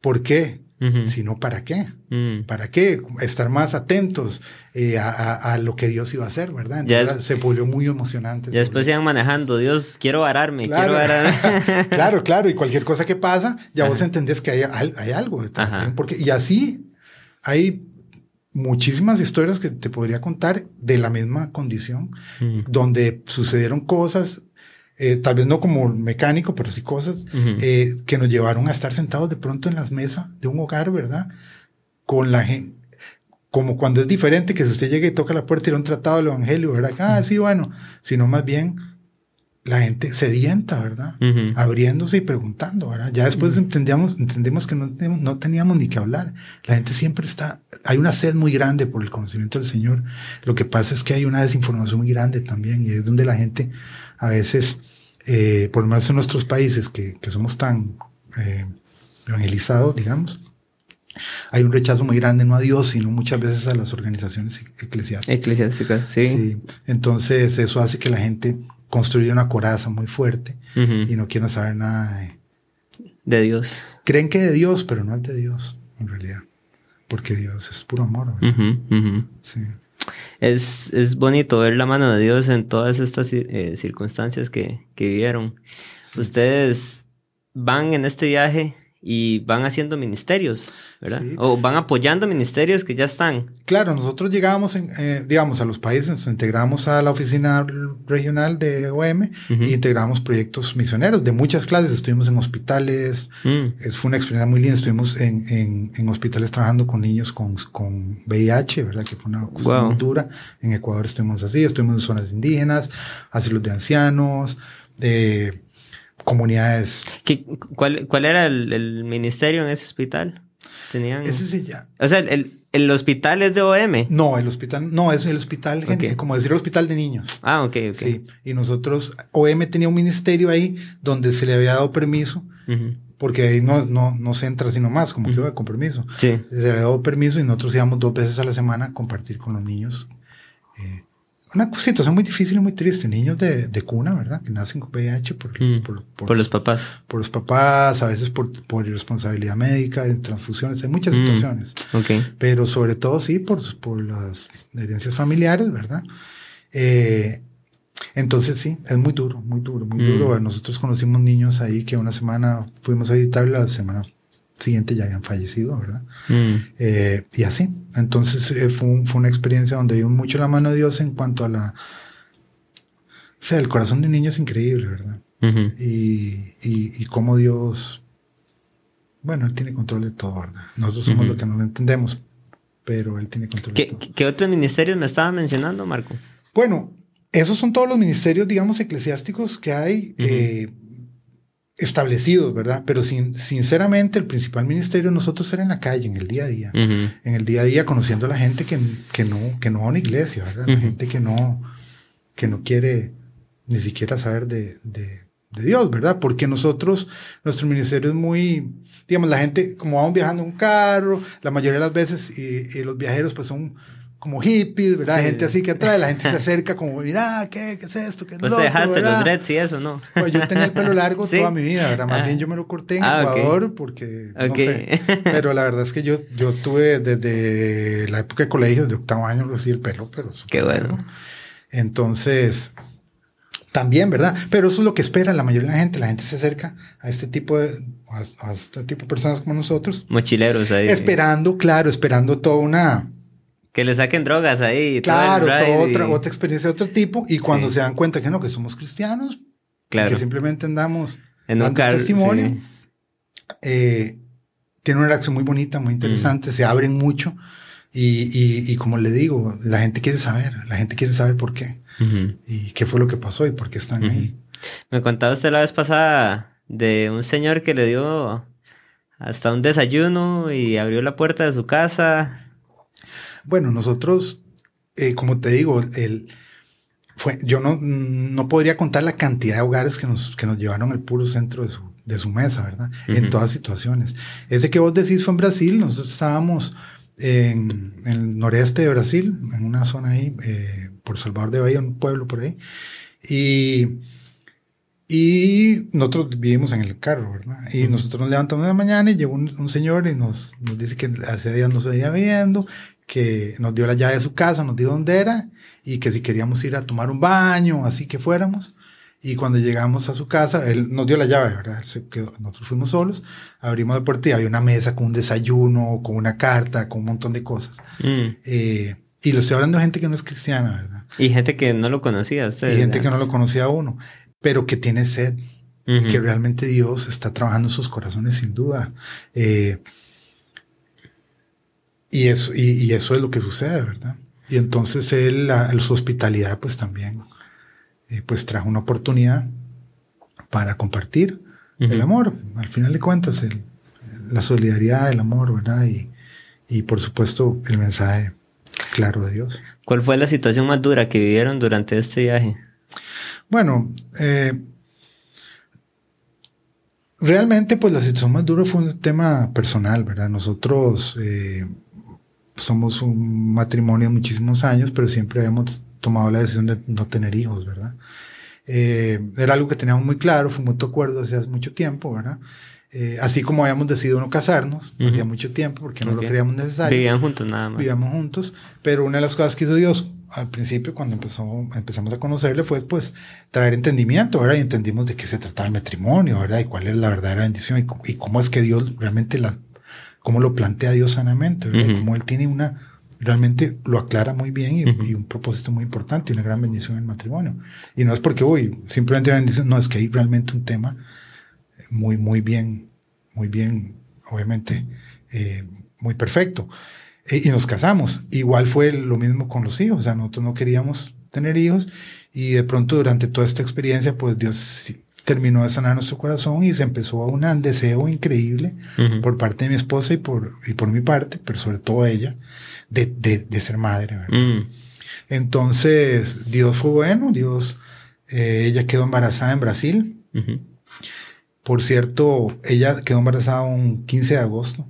por qué, sino para qué. Mm. ¿Para qué? Estar más atentos eh, a, lo que Dios iba a hacer, ¿verdad? Entonces se volvió muy emocionante. Ya después iban manejando, Dios, quiero vararme, claro. quiero vararme. claro, claro, y cualquier cosa que pasa, ya vos entendés que hay, hay algo detrás. Porque, y así hay muchísimas historias que te podría contar de la misma condición, mm. donde sucedieron cosas eh, tal vez no como mecánico, pero sí cosas eh, que nos llevaron a estar sentados de pronto en las mesas de un hogar, ¿verdad? Con la gente, como cuando es diferente que si usted llega y toca la puerta y era un tratado del evangelio, ¿verdad? Ah, sí, bueno, sino más bien la gente sedienta, ¿verdad? Abriéndose y preguntando, ¿verdad? Ya después entendíamos, entendimos que no, no teníamos ni que hablar. La gente siempre está, hay una sed muy grande por el conocimiento del Señor. Lo que pasa es que hay una desinformación muy grande también y es donde la gente a veces, eh, por lo menos en nuestros países que, que somos tan eh, evangelizados, digamos, hay un rechazo muy grande no a Dios, sino muchas veces a las organizaciones eclesiásticas. Eclesiásticas, sí. sí. Entonces eso hace que la gente construya una coraza muy fuerte y no quiera saber nada de, de Dios. Creen que de Dios, pero no es de Dios, en realidad. Porque Dios es puro amor. Sí es, es bonito ver la mano de Dios en todas estas eh, circunstancias que, que vivieron. Ustedes van en este viaje y van haciendo ministerios, ¿verdad? O van apoyando ministerios que ya están. Claro, nosotros llegábamos, en, eh, digamos, a los países, nos integramos a la oficina regional de OM y integramos proyectos misioneros de muchas clases. Estuvimos en hospitales, mm. fue una experiencia muy linda. Estuvimos en, en, en hospitales trabajando con niños con, con, VIH, ¿verdad? Que fue una cosa muy dura. En Ecuador estuvimos así, estuvimos en zonas indígenas, asilos de ancianos, eh, comunidades. ¿Qué, cuál, ¿Cuál era el, ministerio en ese hospital? Tenían... Ese sí ya. O sea, el, el, hospital es de OM. No, el hospital, no, es el hospital, como decir el hospital de niños. Ah, ok, ok. Sí, y nosotros, OM tenía un ministerio ahí donde se le había dado permiso, porque ahí no, no, no se entra sino más, como que iba con permiso. Sí. Se le había dado permiso y nosotros íbamos dos veces a la semana a compartir con los niños. Una situación muy difícil y muy triste. Niños de, de cuna, ¿verdad? Que nacen con VIH por, mm, por, por, los papás. Por los papás, a veces por, por irresponsabilidad médica, en transfusiones, hay muchas mm, situaciones. Okay. Pero sobre todo sí por, por las herencias familiares, ¿verdad? Eh, entonces sí, es muy duro, muy duro, muy mm. duro. Nosotros conocimos niños ahí que una semana fuimos a editar la semana siguiente ya habían fallecido, ¿verdad? Mm. Eh, y así. Entonces eh, fue, fue, una experiencia donde vio mucho la mano de Dios en cuanto a la... O sea, el corazón de un niño es increíble, ¿verdad? y, y, cómo Dios... Bueno, Él tiene control de todo, ¿verdad? Nosotros somos los que no lo entendemos, pero Él tiene control de todo. ¿Qué otros ministerios me estaba mencionando, Marco? Bueno, esos son todos los ministerios, digamos, eclesiásticos que hay establecidos, ¿verdad? Pero sin, sinceramente el principal ministerio nosotros era en la calle, en el día a día, en el día a día conociendo a la gente que, que no, que no va a una iglesia, ¿verdad? La gente que no, que no quiere ni siquiera saber de, de, de, Dios, ¿verdad? Porque nosotros, nuestro ministerio es muy, digamos, la gente, como vamos viajando en un carro, la mayoría de las veces, y los viajeros pues son como hippies, ¿verdad? Gente así que atrae, la gente se acerca como, mira, ¿qué, ¿qué es esto? ¿Qué es pues dejaste los dreads y eso, ¿no? Pues yo tenía el pelo largo toda mi vida, ¿verdad? Más ah. bien yo me lo corté en ah, Ecuador porque, no sé. Pero la verdad es que yo, yo tuve desde la época de colegio, de octavo año, lo hacía el pelo, pero... Qué bueno. Entonces, también, ¿verdad? Pero eso es lo que espera la mayoría de la gente. La gente se acerca a este tipo de, a, a este tipo de personas como nosotros. Mochileros ahí. Esperando, claro, esperando toda una que le saquen drogas ahí. Claro, otra, otra experiencia de otro tipo. Y cuando se dan cuenta que no, que somos cristianos, claro. que simplemente andamos en un testimonio, eh, tiene una reacción muy bonita, muy interesante, se abren mucho. Y, y, como le digo, la gente quiere saber, la gente quiere saber por qué. Y qué fue lo que pasó y por qué están ahí. Me contaba usted la vez pasada de un señor que le dio hasta un desayuno y abrió la puerta de su casa bueno, nosotros, eh, como te digo, el, fue, yo no, no podría contar la cantidad de hogares que nos, que nos llevaron al puro centro de su, de su mesa, ¿verdad? En todas situaciones. Ese que vos decís fue en Brasil, nosotros estábamos en, el noreste de Brasil, en una zona ahí, eh, por Salvador de Bahía, un pueblo por ahí, y, y nosotros vivimos en el carro, ¿verdad? Y nosotros nos levantamos en la mañana y llegó un, señor y nos, nos, dice que hace días no se veía viendo, que nos dio la llave de su casa, nos dio dónde era y que si queríamos ir a tomar un baño, así que fuéramos. Y cuando llegamos a su casa, él nos dio la llave, ¿verdad? Se quedó, nosotros fuimos solos, abrimos la puerta y había una mesa con un desayuno, con una carta, con un montón de cosas. Mm. Eh, y lo estoy hablando de gente que no es cristiana, ¿verdad? Y gente que no lo conocía. Usted, y gente que no lo conocía a uno, pero que tiene sed. y que realmente Dios está trabajando en sus corazones sin duda. Eh, y, eso, y, eso es lo que sucede, ¿verdad? Y entonces él, su hospitalidad, pues también eh, pues trajo una oportunidad para compartir el amor, al final de cuentas, el, la solidaridad, el amor, ¿verdad? Y, y por supuesto el mensaje claro de Dios. ¿Cuál fue la situación más dura que vivieron durante este viaje? Bueno, eh, realmente pues la situación más dura fue un tema personal, ¿verdad? Nosotros eh, somos un matrimonio de muchísimos años, pero siempre hemos tomado la decisión de no tener hijos, ¿verdad? Eh, era algo que teníamos muy claro, fue mutuo acuerdo hace mucho tiempo, ¿verdad? Eh, así como habíamos decidido no casarnos, hacía mucho tiempo, porque no lo creíamos necesario. Vivían juntos nada más. Vivíamos juntos, pero una de las cosas que hizo Dios al principio, cuando empezó, empezamos a conocerle, fue pues traer entendimiento, ¿verdad? Y entendimos de qué se trataba el matrimonio, ¿verdad? Y cuál es la verdadera bendición y, cómo es que Dios realmente la, cómo lo plantea Dios sanamente, ¿verdad? Cómo Él tiene una, realmente lo aclara muy bien y, un propósito muy importante y una gran bendición en el matrimonio. Y no es porque, uy, simplemente bendición, no, es que hay realmente un tema muy, muy bien, muy bien, obviamente, eh, muy perfecto. E, y nos casamos. Igual fue lo mismo con los hijos, o sea, nosotros no queríamos tener hijos y de pronto durante toda esta experiencia, pues Dios terminó de sanar nuestro corazón y se empezó a un deseo increíble por parte de mi esposa y por, y por mi parte, pero sobre todo ella, de, de, ser madre, ¿verdad? Mm. Entonces, Dios fue bueno, Dios, eh, ella quedó embarazada en Brasil. Por cierto, ella quedó embarazada un 15 de agosto,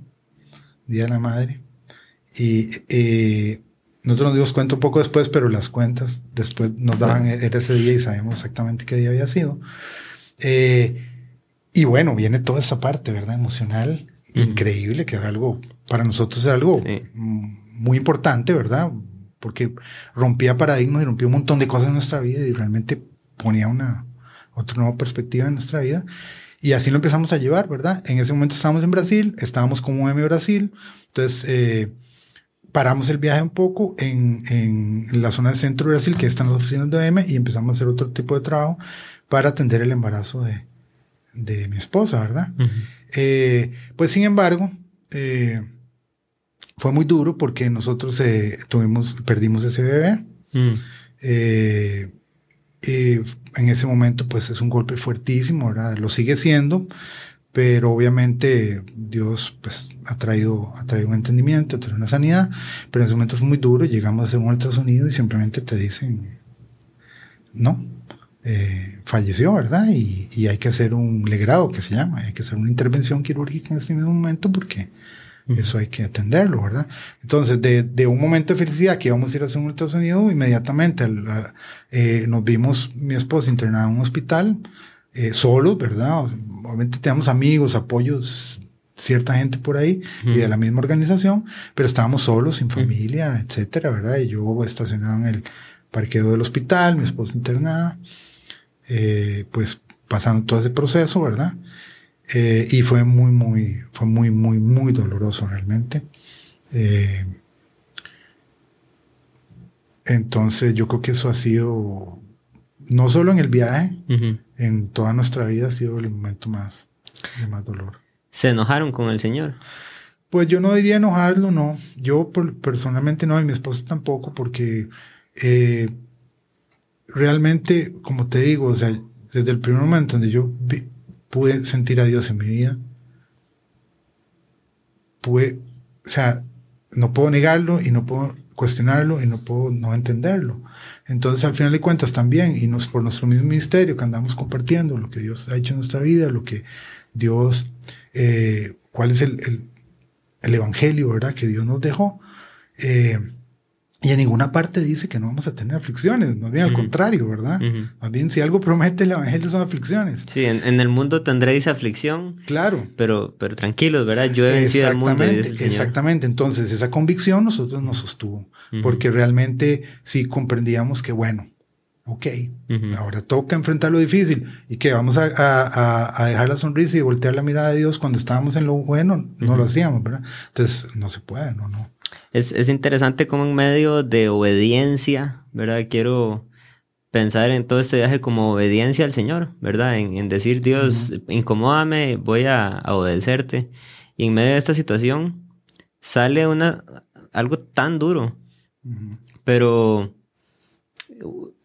Día de la Madre. Y eh, nosotros nos dimos cuenta un poco después, pero las cuentas después nos daban, era ese día y sabemos exactamente qué día había sido. Eh, y bueno, viene toda esa parte, ¿verdad? Emocional, increíble, que era algo, para nosotros era algo muy importante, ¿verdad? Porque rompía paradigmas y rompía un montón de cosas en nuestra vida y realmente ponía una otra nueva perspectiva en nuestra vida. Y así lo empezamos a llevar, ¿verdad? En ese momento estábamos en Brasil, estábamos como M Brasil, entonces eh, paramos el viaje un poco en, en, la zona del centro de Brasil, que están las oficinas de M, y empezamos a hacer otro tipo de trabajo para atender el embarazo de, de mi esposa, ¿verdad? Eh, pues sin embargo, eh, fue muy duro porque nosotros eh, tuvimos, perdimos ese bebé. Mm. En ese momento, pues es un golpe fuertísimo, ¿verdad? Lo sigue siendo, pero obviamente Dios pues, ha, traído, ha traído un entendimiento, ha traído una sanidad, pero en ese momento fue muy duro. Llegamos a hacer un ultrasonido y simplemente te dicen, no, eh, falleció, ¿verdad? Y, y, hay que hacer un legrado que se llama, hay que hacer una intervención quirúrgica en ese mismo momento porque eso hay que atenderlo, ¿verdad? Entonces, de, de, un momento de felicidad que íbamos a ir a hacer un ultrasonido, inmediatamente eh, nos vimos mi esposa internada en un hospital, eh, solos, ¿verdad? Obviamente tenemos amigos, apoyos, cierta gente por ahí y de la misma organización, pero estábamos solos, sin familia, etcétera, ¿verdad? Y yo estacionado en el parqueo del hospital, mi esposa internada, eh, pues pasando todo ese proceso, ¿verdad? Eh, y fue muy, muy, fue muy, muy, muy doloroso realmente. Eh, entonces yo creo que eso ha sido, no solo en el viaje, en toda nuestra vida ha sido el momento más de más dolor. ¿Se enojaron con el Señor? Pues yo no diría enojarlo, no. Yo personalmente no, y mi esposa tampoco, porque eh, realmente, como te digo, o sea, desde el primer momento donde yo pude sentir a Dios en mi vida. Pude, o sea, no puedo negarlo y no puedo cuestionarlo y no puedo no entenderlo. Entonces, al final de cuentas, también, y nos, por nuestro mismo ministerio que andamos compartiendo lo que Dios ha hecho en nuestra vida, lo que Dios, eh, cuál es el, el, el, evangelio, ¿verdad? Que Dios nos dejó. Eh, y en ninguna parte dice que no vamos a tener aflicciones, más bien al contrario, ¿verdad? Más bien si algo promete el Evangelio son aflicciones. Sí, en, el mundo tendréis aflicción. Claro. Pero, pero tranquilos, ¿verdad? Yo he vencido al mundo. exactamente, entonces esa convicción nosotros nos sostuvo, porque realmente sí comprendíamos que, bueno, ok, ahora toca enfrentar lo difícil y que vamos a, a, a, dejar la sonrisa y voltear la mirada de Dios cuando estábamos en lo bueno, no lo hacíamos, ¿verdad? Entonces no se puede, no, no. Es, es interesante como en medio de obediencia, ¿verdad? Quiero pensar en todo este viaje como obediencia al Señor, ¿verdad? En, decir, Dios, incomódame, voy a, obedecerte. Y en medio de esta situación sale una, algo tan duro, pero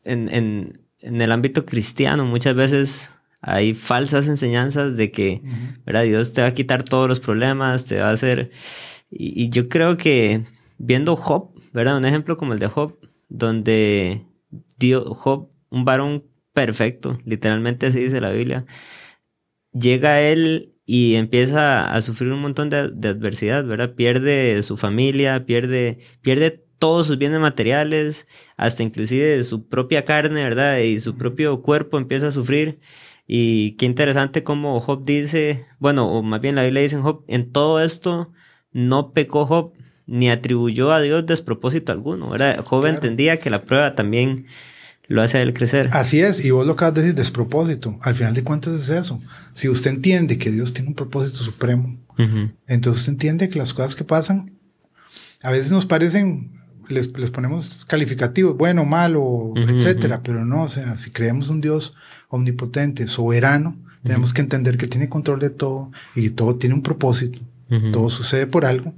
en, en, en, el ámbito cristiano muchas veces hay falsas enseñanzas de que, ¿verdad? Dios te va a quitar todos los problemas, te va a hacer... Y, yo creo que viendo Job, ¿verdad? Un ejemplo como el de Job, donde dio Job, un varón perfecto, literalmente así dice la Biblia, llega él y empieza a sufrir un montón de, adversidad, ¿verdad? Pierde su familia, pierde, pierde todos sus bienes materiales, hasta inclusive su propia carne, ¿verdad? Y su propio cuerpo empieza a sufrir. Y qué interesante como Job dice, bueno, o más bien la Biblia dice en Job, en todo esto no pecó Job ni atribuyó a Dios despropósito alguno. Era, Job entendía que la prueba también lo hace a él crecer. Así es, y vos lo acabas de decir, despropósito. Al final de cuentas es eso. Si usted entiende que Dios tiene un propósito supremo, entonces usted entiende que las cosas que pasan a veces nos parecen, les, les ponemos calificativos, bueno, malo, etcétera, pero no, o sea, si creemos un Dios omnipotente, soberano, tenemos que entender que tiene control de todo y que todo tiene un propósito. Todo sucede por algo.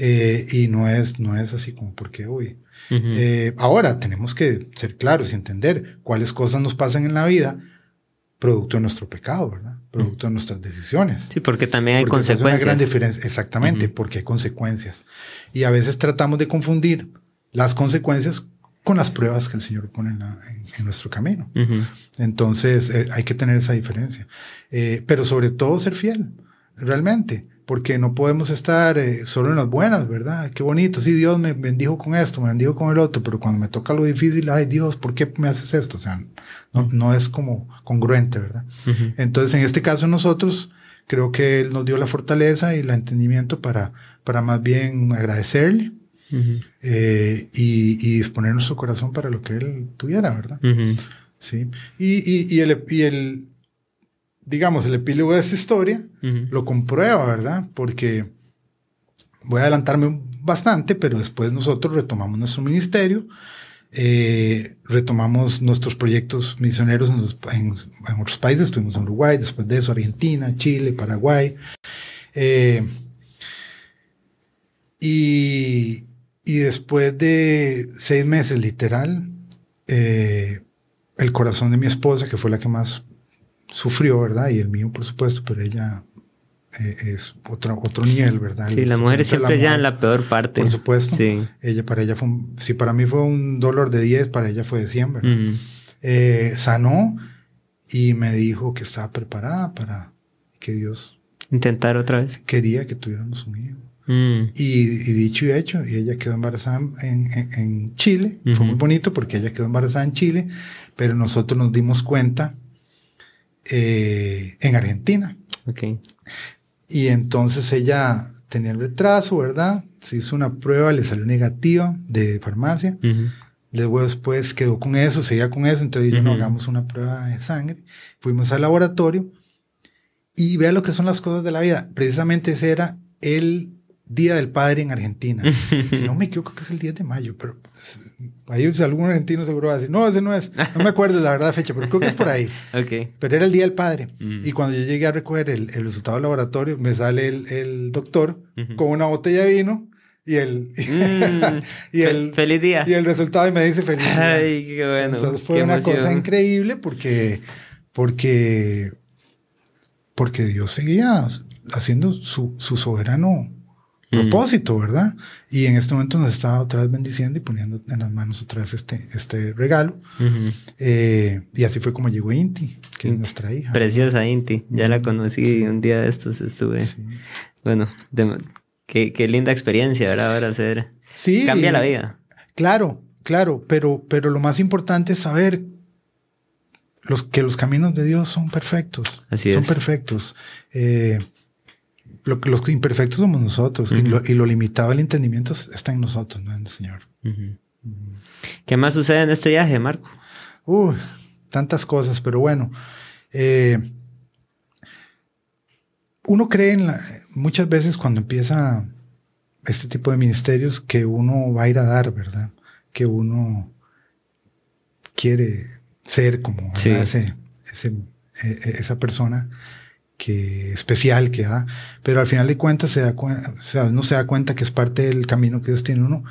Eh, y no es, no es así como porque, uy. Eh, ahora tenemos que ser claros y entender cuáles cosas nos pasan en la vida producto de nuestro pecado, ¿verdad? Producto de nuestras decisiones. Sí, porque también hay consecuencias. Es una gran diferencia, exactamente, porque hay consecuencias. Y a veces tratamos de confundir las consecuencias con las pruebas que el Señor pone en, nuestro camino. Entonces eh, hay que tener esa diferencia. pero sobre todo ser fiel, realmente porque no podemos estar eh, solo en las buenas, ¿verdad? Qué bonito, sí, Dios me bendijo con esto, me bendijo con el otro, pero cuando me toca lo difícil, ay Dios, ¿por qué me haces esto? O sea, no, no es como congruente, ¿verdad? Entonces, en este caso nosotros, creo que Él nos dio la fortaleza y el entendimiento para, para más bien agradecerle eh, y, y, disponer nuestro corazón para lo que Él tuviera, ¿verdad? Sí. Y, y, y, el, y el, digamos, el epílogo de esta historia lo comprueba, ¿verdad? Porque voy a adelantarme bastante, pero después nosotros retomamos nuestro ministerio, eh, retomamos nuestros proyectos misioneros en, otros países, estuvimos en Uruguay, después de eso Argentina, Chile, Paraguay. Eh, y, y, después de seis meses literal, eh, el corazón de mi esposa, que fue la que más sufrió, ¿verdad? Y el mío, por supuesto, pero ella eh, es otro, otro nivel, ¿verdad? Sí, la mujer siempre ya en la peor parte. Por supuesto. Sí. Ella, para ella fue, un, si para mí fue un dolor de 10, para ella fue de 100, ¿verdad? Eh, sanó y me dijo que estaba preparada para que Dios... Intentar otra vez. Quería que tuviéramos un hijo. Mm. Y, dicho y hecho, y ella quedó embarazada en, en, Chile. Fue muy bonito porque ella quedó embarazada en Chile, pero nosotros nos dimos cuenta eh, en Argentina. Okay. Y entonces ella tenía el retraso, ¿verdad? Se hizo una prueba, le salió negativa de farmacia. Luego después quedó con eso, seguía con eso, entonces yo no hagamos una prueba de sangre. Fuimos al laboratorio y vea lo que son las cosas de la vida. Precisamente ese era el Día del Padre en Argentina. si no me equivoco, que es el 10 de mayo, pero pues, ahí algún argentino seguro va a decir, no, ese no es. No me acuerdo la verdad fecha, pero creo que es por ahí. okay. Pero era el Día del Padre. Mm. Y cuando yo llegué a recoger el, el resultado del laboratorio, me sale el, el doctor con una botella de vino y el, mm. y el feliz día. Y el resultado y me dice feliz día. Ay, qué bueno. Entonces fue una cosa increíble porque, porque, porque Dios seguía haciendo su, su soberano propósito, ¿verdad? Y en este momento nos estaba otra vez bendiciendo y poniendo en las manos otra vez este, este regalo. Eh, y así fue como llegó Inti, que es nuestra hija. Preciosa Inti, ya la conocí un día de estos, estuve. Bueno, qué, qué, linda experiencia, ¿verdad? Ahora hacer. Sí. Cambia la vida. Claro, claro, pero, pero lo más importante es saber los, que los caminos de Dios son perfectos. Así son perfectos. Eh, los imperfectos somos nosotros y, lo, limitado del entendimiento está en nosotros, no en el Señor. ¿Qué más sucede en este viaje, Marco? Uh, tantas cosas, pero bueno. Eh, uno cree en la, muchas veces cuando empieza este tipo de ministerios que uno va a ir a dar, ¿verdad? Que uno quiere ser como ese, ese, e, e, esa persona que especial que da, pero al final de cuentas se da cuenta, o sea, uno se da cuenta que es parte del camino que Dios tiene uno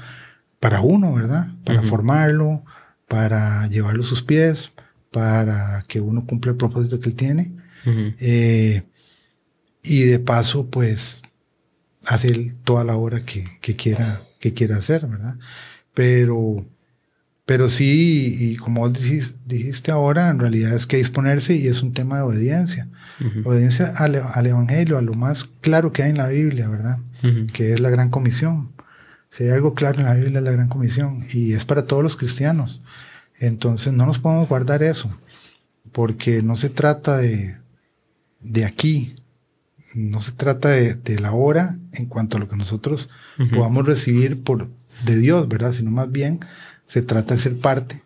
para uno, ¿verdad? Para formarlo, para llevarlo a sus pies, para que uno cumpla el propósito que él tiene. Eh, y de paso, pues, hacer toda la obra que, que, quiera, que quiera hacer, ¿verdad? Pero pero sí, y como dijiste ahora, en realidad es que disponerse y es un tema de obediencia. Obediencia al, Evangelio, a lo más claro que hay en la Biblia, ¿verdad? Que es la gran comisión. Si hay algo claro en la Biblia es la gran comisión y es para todos los cristianos. Entonces no nos podemos guardar eso, porque no se trata de, de aquí, no se trata de, de, la hora en cuanto a lo que nosotros podamos recibir por, de Dios, ¿verdad? Sino más bien se trata de ser parte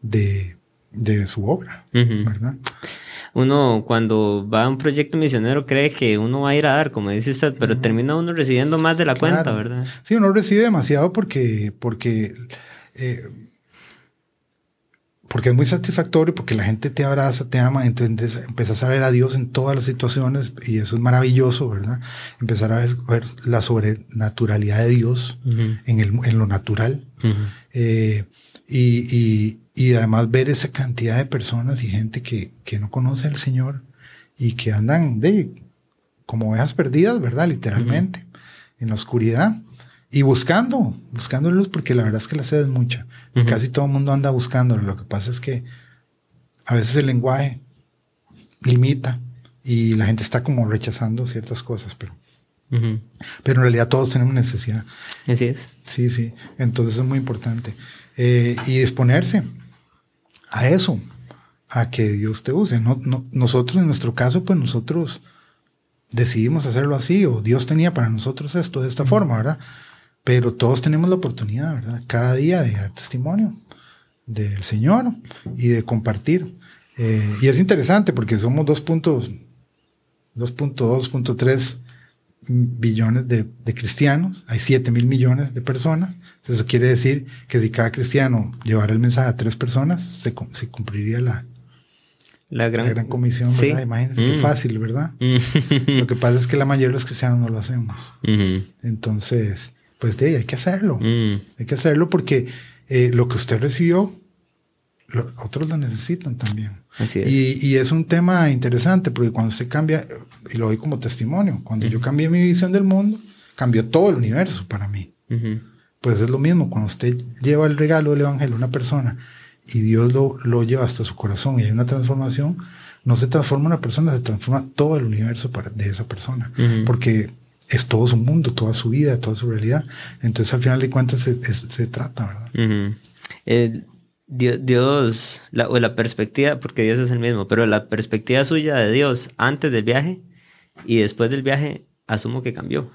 de, su obra, ¿verdad? Uno cuando va a un proyecto misionero cree que uno va a ir a dar, como dice usted, pero termina uno recibiendo más de la cuenta, ¿verdad? Sí, uno recibe demasiado porque, porque eh, porque es muy satisfactorio, porque la gente te abraza, te ama, entonces empiezas a ver a Dios en todas las situaciones y eso es maravilloso, ¿verdad? Empezar a ver, la sobrenaturalidad de Dios en, el, en lo natural eh, y, y, y, además ver esa cantidad de personas y gente que, que no conoce al Señor y que andan de como ovejas perdidas, ¿verdad? Literalmente, en la oscuridad y buscando, buscando luz, porque la verdad es que la sed es mucha. Y casi todo el mundo anda buscándolo. Lo que pasa es que a veces el lenguaje limita y la gente está como rechazando ciertas cosas, pero, pero en realidad todos tenemos necesidad. Así es. Sí, sí. Entonces es muy importante. Eh, y disponerse a eso, a que Dios te use. No, nosotros, en nuestro caso, pues nosotros decidimos hacerlo así, o Dios tenía para nosotros esto de esta forma, ¿verdad? Pero todos tenemos la oportunidad, ¿verdad? Cada día de dar testimonio del Señor y de compartir. Eh, y es interesante porque somos 2.2, 2.3 billones de, cristianos, hay 7 mil millones de personas. Eso quiere decir que si cada cristiano llevara el mensaje a tres personas, se, cumpliría la, la gran, comisión, ¿verdad? Imagínense qué mm. fácil, ¿verdad? Lo que pasa es que la mayoría de los cristianos no lo hacemos. Entonces, pues de hay que hacerlo. Mm. Hay que hacerlo porque eh, lo que usted recibió, otros lo necesitan también. Así es. Y, es un tema interesante porque cuando usted cambia, y lo doy como testimonio, cuando yo cambié mi visión del mundo, cambió todo el universo para mí. Pues es lo mismo, cuando usted lleva el regalo del Evangelio a una persona y Dios lo, lo lleva hasta su corazón y hay una transformación, no se transforma una persona, se transforma todo el universo de esa persona. Porque es todo su mundo, toda su vida, toda su realidad. Entonces, al final de cuentas, se, trata, ¿verdad? Dios, la, o la perspectiva, porque Dios es el mismo, pero la perspectiva suya de Dios antes del viaje y después del viaje, asumo que cambió.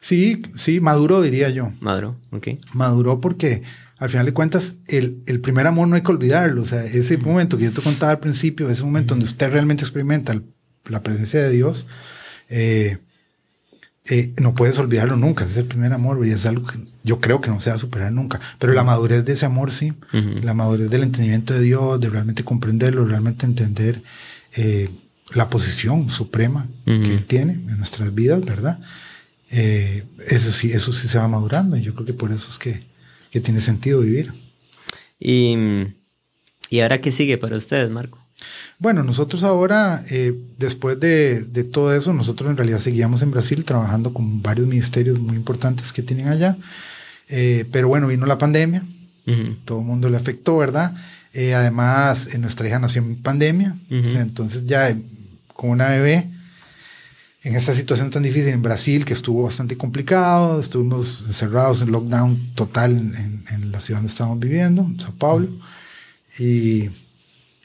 Sí, sí, maduró, diría yo. Maduró, ok. Maduró porque al final de cuentas, el, el, primer amor no hay que olvidarlo. O sea, ese momento que yo te contaba al principio, ese momento donde usted realmente experimenta la presencia de Dios, eh, eh, no puedes olvidarlo nunca, es el primer amor y es algo que yo creo que no se va a superar nunca, pero la madurez de ese amor sí, la madurez del entendimiento de Dios, de realmente comprenderlo, realmente entender eh, la posición suprema que Él tiene en nuestras vidas, ¿verdad? Eh, eso sí, eso sí se va madurando y yo creo que por eso es que, que tiene sentido vivir. Y, ¿Y ahora qué sigue para ustedes, Marco? Bueno, nosotros ahora, eh, después de, de, todo eso, nosotros en realidad seguíamos en Brasil trabajando con varios ministerios muy importantes que tienen allá. Eh, pero bueno, vino la pandemia, todo el mundo le afectó, ¿verdad? Eh, además, nuestra hija nació en pandemia, entonces ya con una bebé, en esta situación tan difícil en Brasil, que estuvo bastante complicado, estuvimos encerrados en lockdown total en, en la ciudad donde estábamos viviendo, en Sao Paulo, y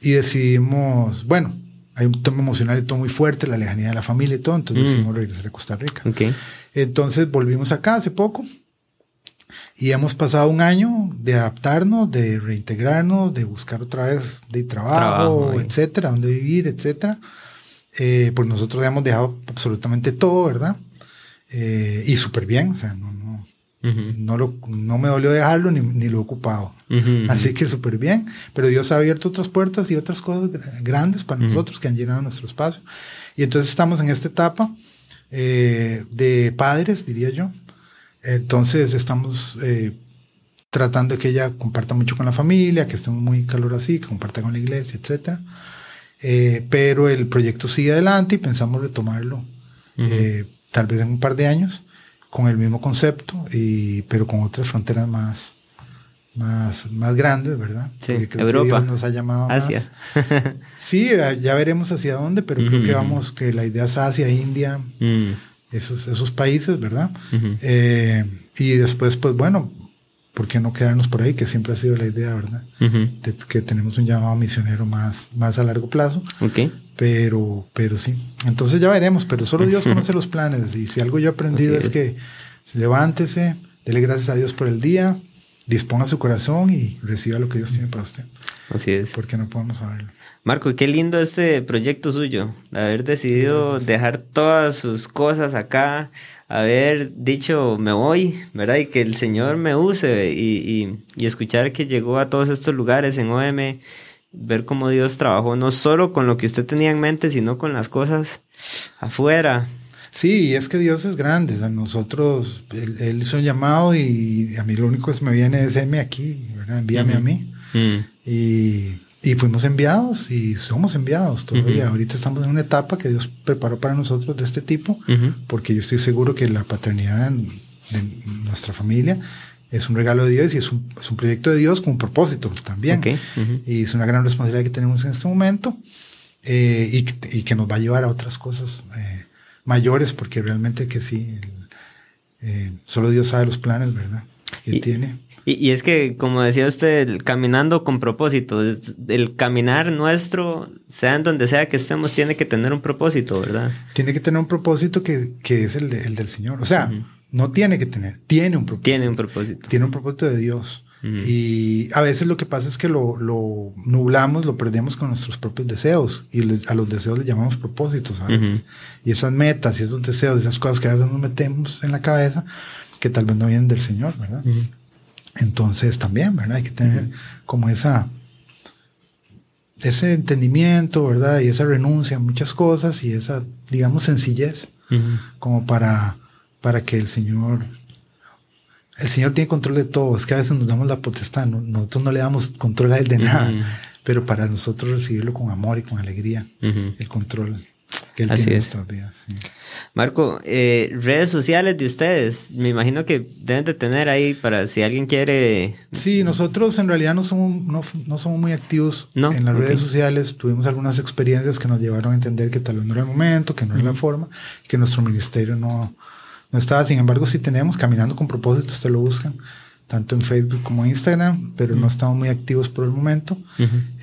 y decidimos, bueno, hay un tema emocional y todo muy fuerte, la lejanía de la familia y todo, entonces mm. decidimos regresar a Costa Rica. Okay. Entonces volvimos acá hace poco y hemos pasado un año de adaptarnos, de reintegrarnos, de buscar otra vez de trabajo, etcétera, dónde vivir, etcétera. Eh, pues nosotros hemos dejado absolutamente todo, ¿verdad? Eh, y súper bien, o sea, no, no, lo, no me dolió dejarlo ni, ni lo he ocupado. Así que súper bien. Pero Dios ha abierto otras puertas y otras cosas grandes para nosotros que han llenado nuestro espacio. Y entonces estamos en esta etapa eh, de padres, diría yo. Entonces estamos eh, tratando de que ella comparta mucho con la familia, que estemos muy calor así, que comparta con la iglesia, etc. Eh, pero el proyecto sigue adelante y pensamos retomarlo tal vez en un par de años con el mismo concepto, y, pero con otras fronteras más, más, más grandes, ¿verdad? Sí, Europa. nos ha llamado Asia. Sí, ya veremos hacia dónde, pero creo que vamos, que la idea es Asia, India, mm. esos, esos países, ¿verdad? Eh, y después, pues bueno, ¿por qué no quedarnos por ahí? Que siempre ha sido la idea, ¿verdad? que tenemos un llamado misionero más, más a largo plazo. Okay. Pero, pero sí. Entonces ya veremos, pero solo Dios conoce los planes. Y si algo yo he aprendido es. que levántese, dele gracias a Dios por el día, disponga su corazón y reciba lo que Dios tiene para usted. Así es. Porque no podemos saberlo. Marco, qué lindo este proyecto suyo, haber decidido dejar todas sus cosas acá, haber dicho me voy, ¿verdad? Y que el Señor me use y, y, y escuchar que llegó a todos estos lugares en OM ver cómo Dios trabajó no solo con lo que usted tenía en mente, sino con las cosas afuera. Sí, es que Dios es grande. A nosotros, él, hizo un llamado y a mí lo único que me viene es M aquí, ¿verdad? Envíame a mí. Mm. Y, y, fuimos enviados y somos enviados todavía. Ahorita estamos en una etapa que Dios preparó para nosotros de este tipo, porque yo estoy seguro que la paternidad de nuestra familia es un regalo de Dios y es un, es un proyecto de Dios con un propósito también. Y es una gran responsabilidad que tenemos en este momento eh, y, y, que nos va a llevar a otras cosas eh, mayores, porque realmente que sí, eh, solo Dios sabe los planes, ¿verdad? Que tiene. Y, y, es que, como decía usted, caminando con propósito, el caminar nuestro, sea en donde sea que estemos, tiene que tener un propósito, ¿verdad? Tiene que tener un propósito que, que es el, el, del Señor. O sea, no tiene que tener, tiene un propósito. Tiene un propósito. Tiene un propósito de Dios. Y a veces lo que pasa es que lo, lo, nublamos, lo perdemos con nuestros propios deseos y a los deseos le llamamos propósitos a veces. Y esas metas y esos deseos, esas cosas que a veces nos metemos en la cabeza que tal vez no vienen del Señor, ¿verdad? Entonces también, ¿verdad? Hay que tener como esa, ese entendimiento, ¿verdad? Y esa renuncia a muchas cosas y esa, digamos, sencillez como para para que el Señor, el Señor tiene control de todo, es que a veces nos damos la potestad, nosotros no le damos control a Él de nada, pero para nosotros recibirlo con amor y con alegría, el control que Él tiene en nuestras vidas. Marco, eh, redes sociales de ustedes, me imagino que deben de tener ahí para si alguien quiere... Sí, nosotros en realidad no somos, no, somos muy activos en las redes sociales, tuvimos algunas experiencias que nos llevaron a entender que tal vez no era el momento, que no era la forma, que nuestro ministerio no no estaba, sin embargo, sí tenemos Caminando con propósito, usted lo buscan, tanto en Facebook como en Instagram, pero no estamos muy activos por el momento.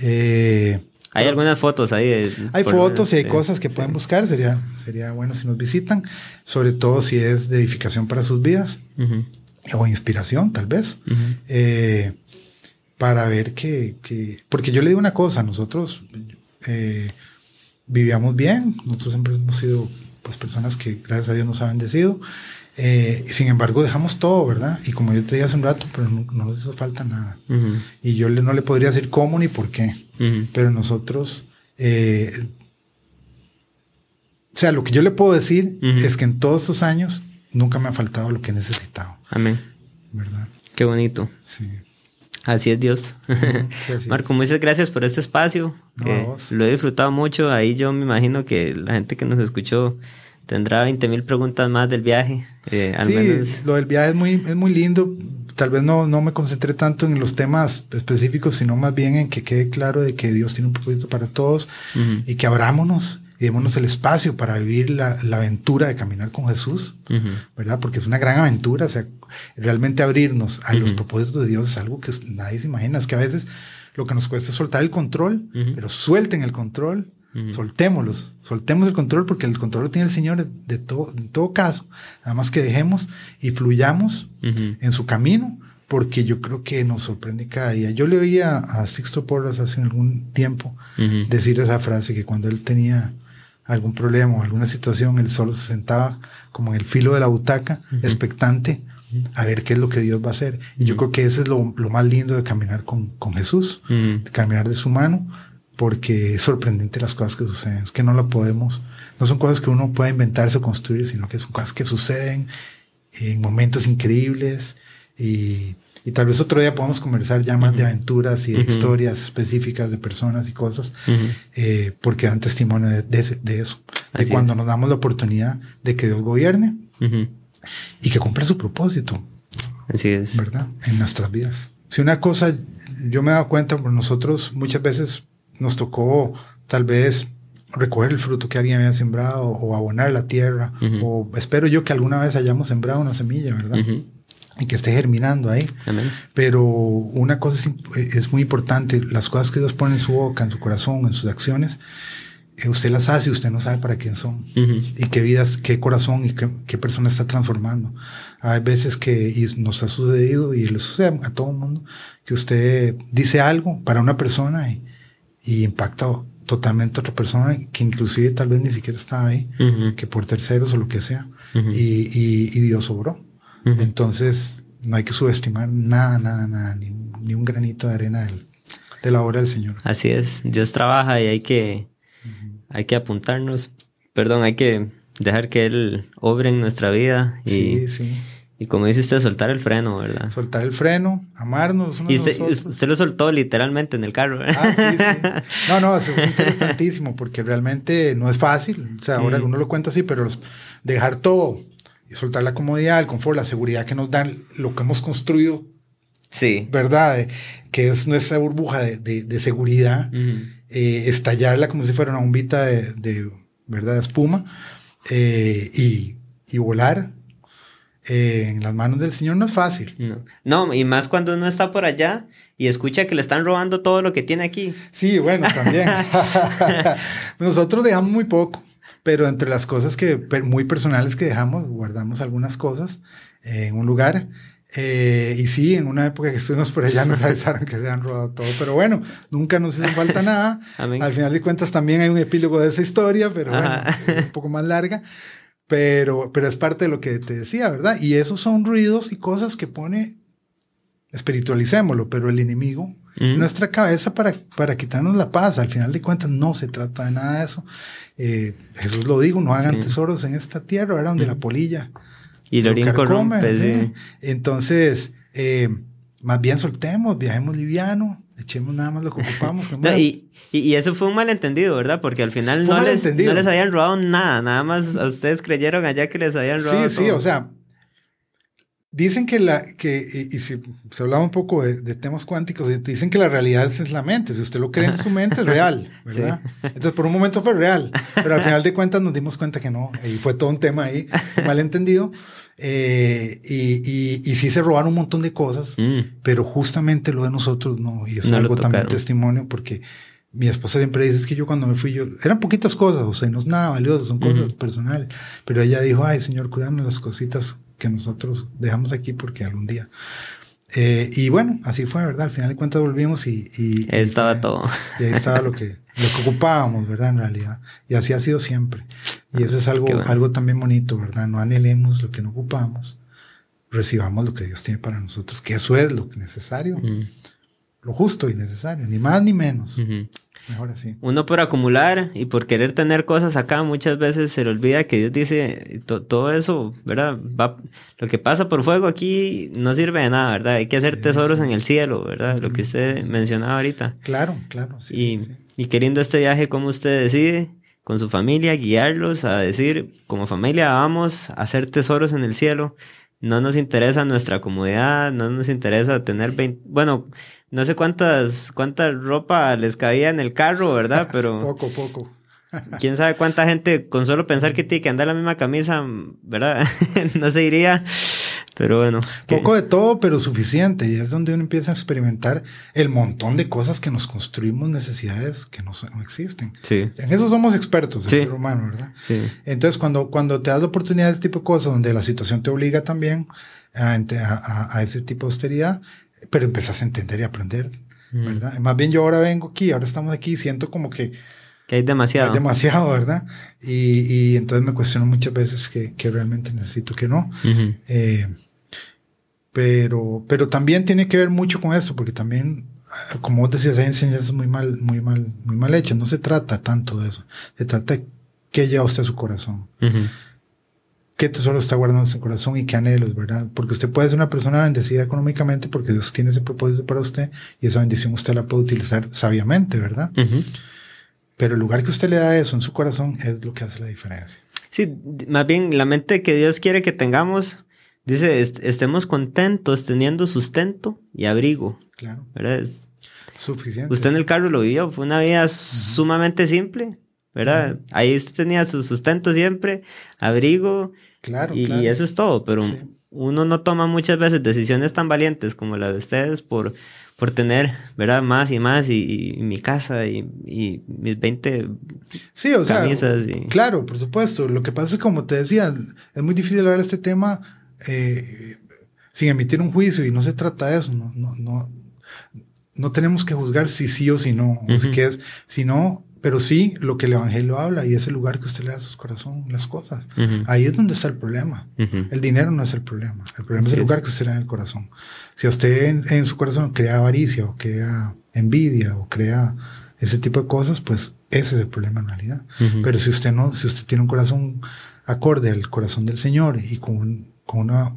Eh, hay algunas fotos ahí. hay fotos y hay cosas que pueden buscar, sería, sería bueno si nos visitan, sobre todo si es de edificación para sus vidas o inspiración, tal vez. Eh, para ver que, que, porque yo le digo una cosa, nosotros eh, vivíamos bien, nosotros siempre hemos sido pues personas que gracias a Dios nos ha bendecido. Eh, sin embargo, dejamos todo, ¿verdad? Y como yo te dije hace un rato, pero no, nos hizo falta nada. Y yo le, no le podría decir cómo ni por qué. Pero nosotros, eh, o sea, lo que yo le puedo decir es que en todos estos años nunca me ha faltado lo que he necesitado. Amén. ¿Verdad? Qué bonito. Sí. Así es Dios. Marco, muchas gracias por este espacio. lo he disfrutado mucho. Ahí yo me imagino que la gente que nos escuchó tendrá 20 mil preguntas más del viaje. Eh, sí, lo del viaje es muy, es muy lindo. Tal vez no, no me concentré tanto en los temas específicos, sino más bien en que quede claro de que Dios tiene un propósito para todos y que abrámonos y démonos el espacio para vivir la, la aventura de caminar con Jesús, ¿verdad? Porque es una gran aventura, o sea, realmente abrirnos a los propósitos de Dios es algo que nadie se imagina, es que a veces lo que nos cuesta es soltar el control, pero suelten el control, soltémoslos, soltemos el control porque el control lo tiene el Señor de todo, en todo caso, nada más que dejemos y fluyamos en su camino, porque yo creo que nos sorprende cada día. Yo le oía a Sixto Porras hace algún tiempo decir esa frase que cuando él tenía algún problema o alguna situación, él solo se sentaba como en el filo de la butaca, expectante a ver qué es lo que Dios va a hacer. Y yo creo que ese es lo, lo, más lindo de caminar con, con Jesús, de caminar de su mano, porque es sorprendente las cosas que suceden. Es que no lo podemos, no son cosas que uno pueda inventarse o construir, sino que son cosas que suceden en momentos increíbles y y tal vez otro día podamos conversar ya más de aventuras y de historias específicas de personas y cosas, eh, porque dan testimonio de, de, eso, de cuando nos damos la oportunidad de que Dios gobierne y que cumpla su propósito. Así es. ¿Verdad? En nuestras vidas. Si una cosa, yo me he dado cuenta, por nosotros muchas veces nos tocó tal vez recoger el fruto que alguien había sembrado o abonar la tierra, o espero yo que alguna vez hayamos sembrado una semilla, ¿verdad? Y que esté germinando ahí. Pero una cosa es, muy importante, las cosas que Dios pone en su boca, en su corazón, en sus acciones, eh, usted las hace y usted no sabe para quién son y qué vidas, qué corazón y qué, persona está transformando. Hay veces que y nos ha sucedido y le sucede a todo el mundo que usted dice algo para una persona y, y impacta totalmente a otra persona que inclusive tal vez ni siquiera está ahí, que por terceros o lo que sea, y, y, y Dios obró. Entonces, no hay que subestimar nada, nada, nada, ni, un granito de arena de la obra del Señor. Así es, Dios trabaja y hay que, hay que apuntarnos, perdón, hay que dejar que Él obre en nuestra vida. Y, sí, sí. Y como dice usted, soltar el freno, ¿verdad? Soltar el freno, amarnos. y usted, usted, lo soltó literalmente en el carro. Ah, sí, sí. No, no, es interesantísimo porque realmente no es fácil. O sea, ahora uno lo cuenta así, pero dejar todo soltar la comodidad, el confort, la seguridad que nos dan lo que hemos construido. Sí. ¿Verdad? que es nuestra burbuja de, de, seguridad. Eh, estallarla como si fuera una bombita de, de ¿verdad? espuma eh, y, y, volar eh, en las manos del Señor no es fácil. No. no, y más cuando uno está por allá y escucha que le están robando todo lo que tiene aquí. Sí, bueno, también. Nosotros dejamos muy poco pero entre las cosas que muy personales que dejamos, guardamos algunas cosas en un lugar. Eh, y sí, en una época que estuvimos por allá nos avisaron que se han robado todo, pero bueno, nunca nos hizo falta nada. Al final de cuentas también hay un epílogo de esa historia, pero bueno, un poco más larga. Pero, pero es parte de lo que te decía, ¿verdad? Y esos son ruidos y cosas que pone, espiritualicémoslo, pero el enemigo nuestra cabeza para, para quitarnos la paz. Al final de cuentas no se trata de nada de eso. Eh, Jesús lo digo, no hagan tesoros en esta tierra, era donde la polilla. Y lo corrompe, sí. Entonces, eh, más bien soltemos, viajemos liviano, echemos nada más lo que ocupamos. y, y, eso fue un malentendido, ¿verdad? Porque al final no les, no les habían robado nada, nada más a ustedes creyeron allá que les habían robado. Sí, sí, o sea, Dicen que la, que, y, si se hablaba un poco de, temas cuánticos, dicen que la realidad es la mente. Si usted lo cree en su mente, es real, ¿verdad? Entonces, por un momento fue real, pero al final de cuentas nos dimos cuenta que no, y fue todo un tema ahí, malentendido. Eh, y, y, y, sí se robaron un montón de cosas, mm. pero justamente lo de nosotros no, y es algo también testimonio, porque mi esposa siempre dice que yo cuando me fui, yo, eran poquitas cosas, o sea, no es nada valioso, son cosas personales, pero ella dijo, ay, señor, cuidamos las cositas que nosotros dejamos aquí porque algún día. Eh, y bueno, así fue, ¿verdad? Al final de cuentas volvimos y... y, estaba todo. Y ahí estaba lo que, lo que ocupábamos, ¿verdad? En realidad. Y así ha sido siempre. Y eso es algo, algo también bonito, ¿verdad? No anhelemos lo que no ocupamos, recibamos lo que Dios tiene para nosotros, que eso es lo necesario, lo justo y necesario, ni más ni menos. Mejor así. Uno por acumular y por querer tener cosas acá, muchas veces se le olvida que Dios dice, todo eso, ¿verdad? Va, lo que pasa por fuego aquí no sirve de nada, ¿verdad? Hay que hacer tesoros en el cielo, ¿verdad? Lo que usted mencionaba ahorita. Claro, claro. Sí, y, y queriendo este viaje, ¿cómo usted decide? Con su familia, guiarlos a decir, como familia vamos a hacer tesoros en el cielo no nos interesa nuestra comodidad, no nos interesa tener 20, bueno, no sé cuántas, cuánta ropa les cabía en el carro, ¿verdad? Pero... poco, poco. Quién sabe cuánta gente con solo pensar que tiene que andar la misma camisa, ¿verdad? no se iría. Pero bueno. Poco de todo, pero suficiente. Y es donde uno empieza a experimentar el montón de cosas que nos construimos necesidades que no, no existen. Sí. En eso somos expertos, el ser humano, ¿verdad? Sí. Entonces, cuando, cuando te das la oportunidad de este tipo de cosas, donde la situación te obliga también a, a, a ese tipo de austeridad, pero empezás a entender y aprender, ¿verdad? Más bien yo ahora vengo aquí, ahora estamos aquí, siento como que que hay demasiado. Hay demasiado, ¿verdad? Y, y entonces me cuestiono muchas veces que, que realmente necesito que no. eh, pero, pero también tiene que ver mucho con esto, porque también, como vos decías, hay enseñanzas muy mal, muy mal, muy mal hechas. No se trata tanto de eso. Se trata de qué lleva usted a su corazón. Qué tesoro está guardando en su corazón y qué anhelos, ¿verdad? Porque usted puede ser una persona bendecida económicamente porque Dios tiene ese propósito para usted y esa bendición usted la puede utilizar sabiamente, ¿verdad? Pero el lugar que usted le da a eso en su corazón es lo que hace la diferencia. Sí, más bien la mente que Dios quiere que tengamos, dice, estemos contentos teniendo sustento y abrigo. Claro. ¿Verdad? Es, Suficiente. Usted en el carro lo vivió, fue una vida sumamente simple, ¿verdad? Ahí usted tenía su sustento siempre, abrigo. Claro, y, claro. y eso es todo, pero Sí. uno no toma muchas veces decisiones tan valientes como la de ustedes por, por tener, ¿verdad? Más y más y, y mi casa y, y mis 20 Sí, o sea, camisas y- claro, por supuesto. Lo que pasa es que, como te decía, es muy difícil hablar de este tema eh, sin emitir un juicio y no se trata de eso. No, no, no, no tenemos que juzgar si sí o si no, o si Ujú. qué es, sino, pero sí lo que el Evangelio habla y es el lugar que usted le da a su corazón, las cosas. Ujú. Ahí es donde está el problema. Ujú. El dinero no es el problema. El problema Así es el es. lugar que usted le da en el corazón. Si a usted en, en su corazón crea avaricia o crea envidia o crea ese tipo de cosas, pues ese es el problema en realidad. Pero si usted no, si usted tiene un corazón acorde al corazón del Señor y con, un- con una,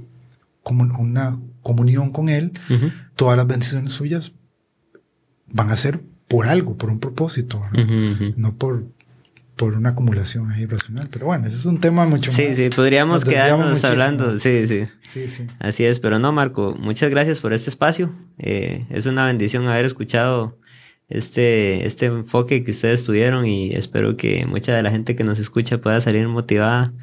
como una comunión con Él, todas las bendiciones suyas van a ser por algo, por un propósito, no por, por una acumulación ahí racional. Pero bueno, ese es un tema mucho Sí, más. sí, podríamos nos desviamos quedarnos muchísimo. hablando, sí, sí. Sí, sí. Así es, pero no, Marco, muchas gracias por este espacio. Eh, es una bendición haber escuchado este, este enfoque que ustedes tuvieron y espero que mucha de la gente que nos escucha pueda salir motivada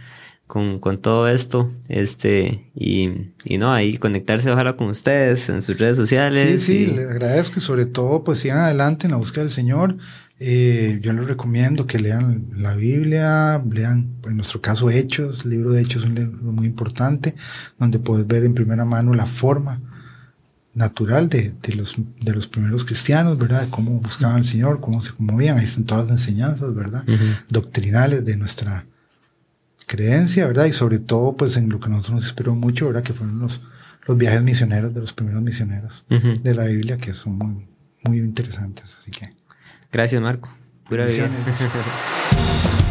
con, con todo esto. Este, y, y no, ahí conectarse ojalá con ustedes en sus redes Sí, sociales. sí, y- les agradezco y sobre todo pues sigan adelante en la búsqueda del Señor. Eh, yo les recomiendo que lean la Biblia, lean en nuestro caso Hechos, el libro de Hechos es un libro muy importante, donde puedes ver en primera mano la forma natural de, de los, de los primeros cristianos, ¿verdad? De cómo buscaban al Señor, cómo se movían, ahí están todas las enseñanzas, ¿verdad? Doctrinales de nuestra creencia, ¿verdad? Y sobre todo pues en lo que nosotros nos inspiró mucho, ¿verdad? Que fueron los, los viajes misioneros de los primeros misioneros de la Biblia que son muy, muy interesantes. Así que Gracias, Marco. Pura vida.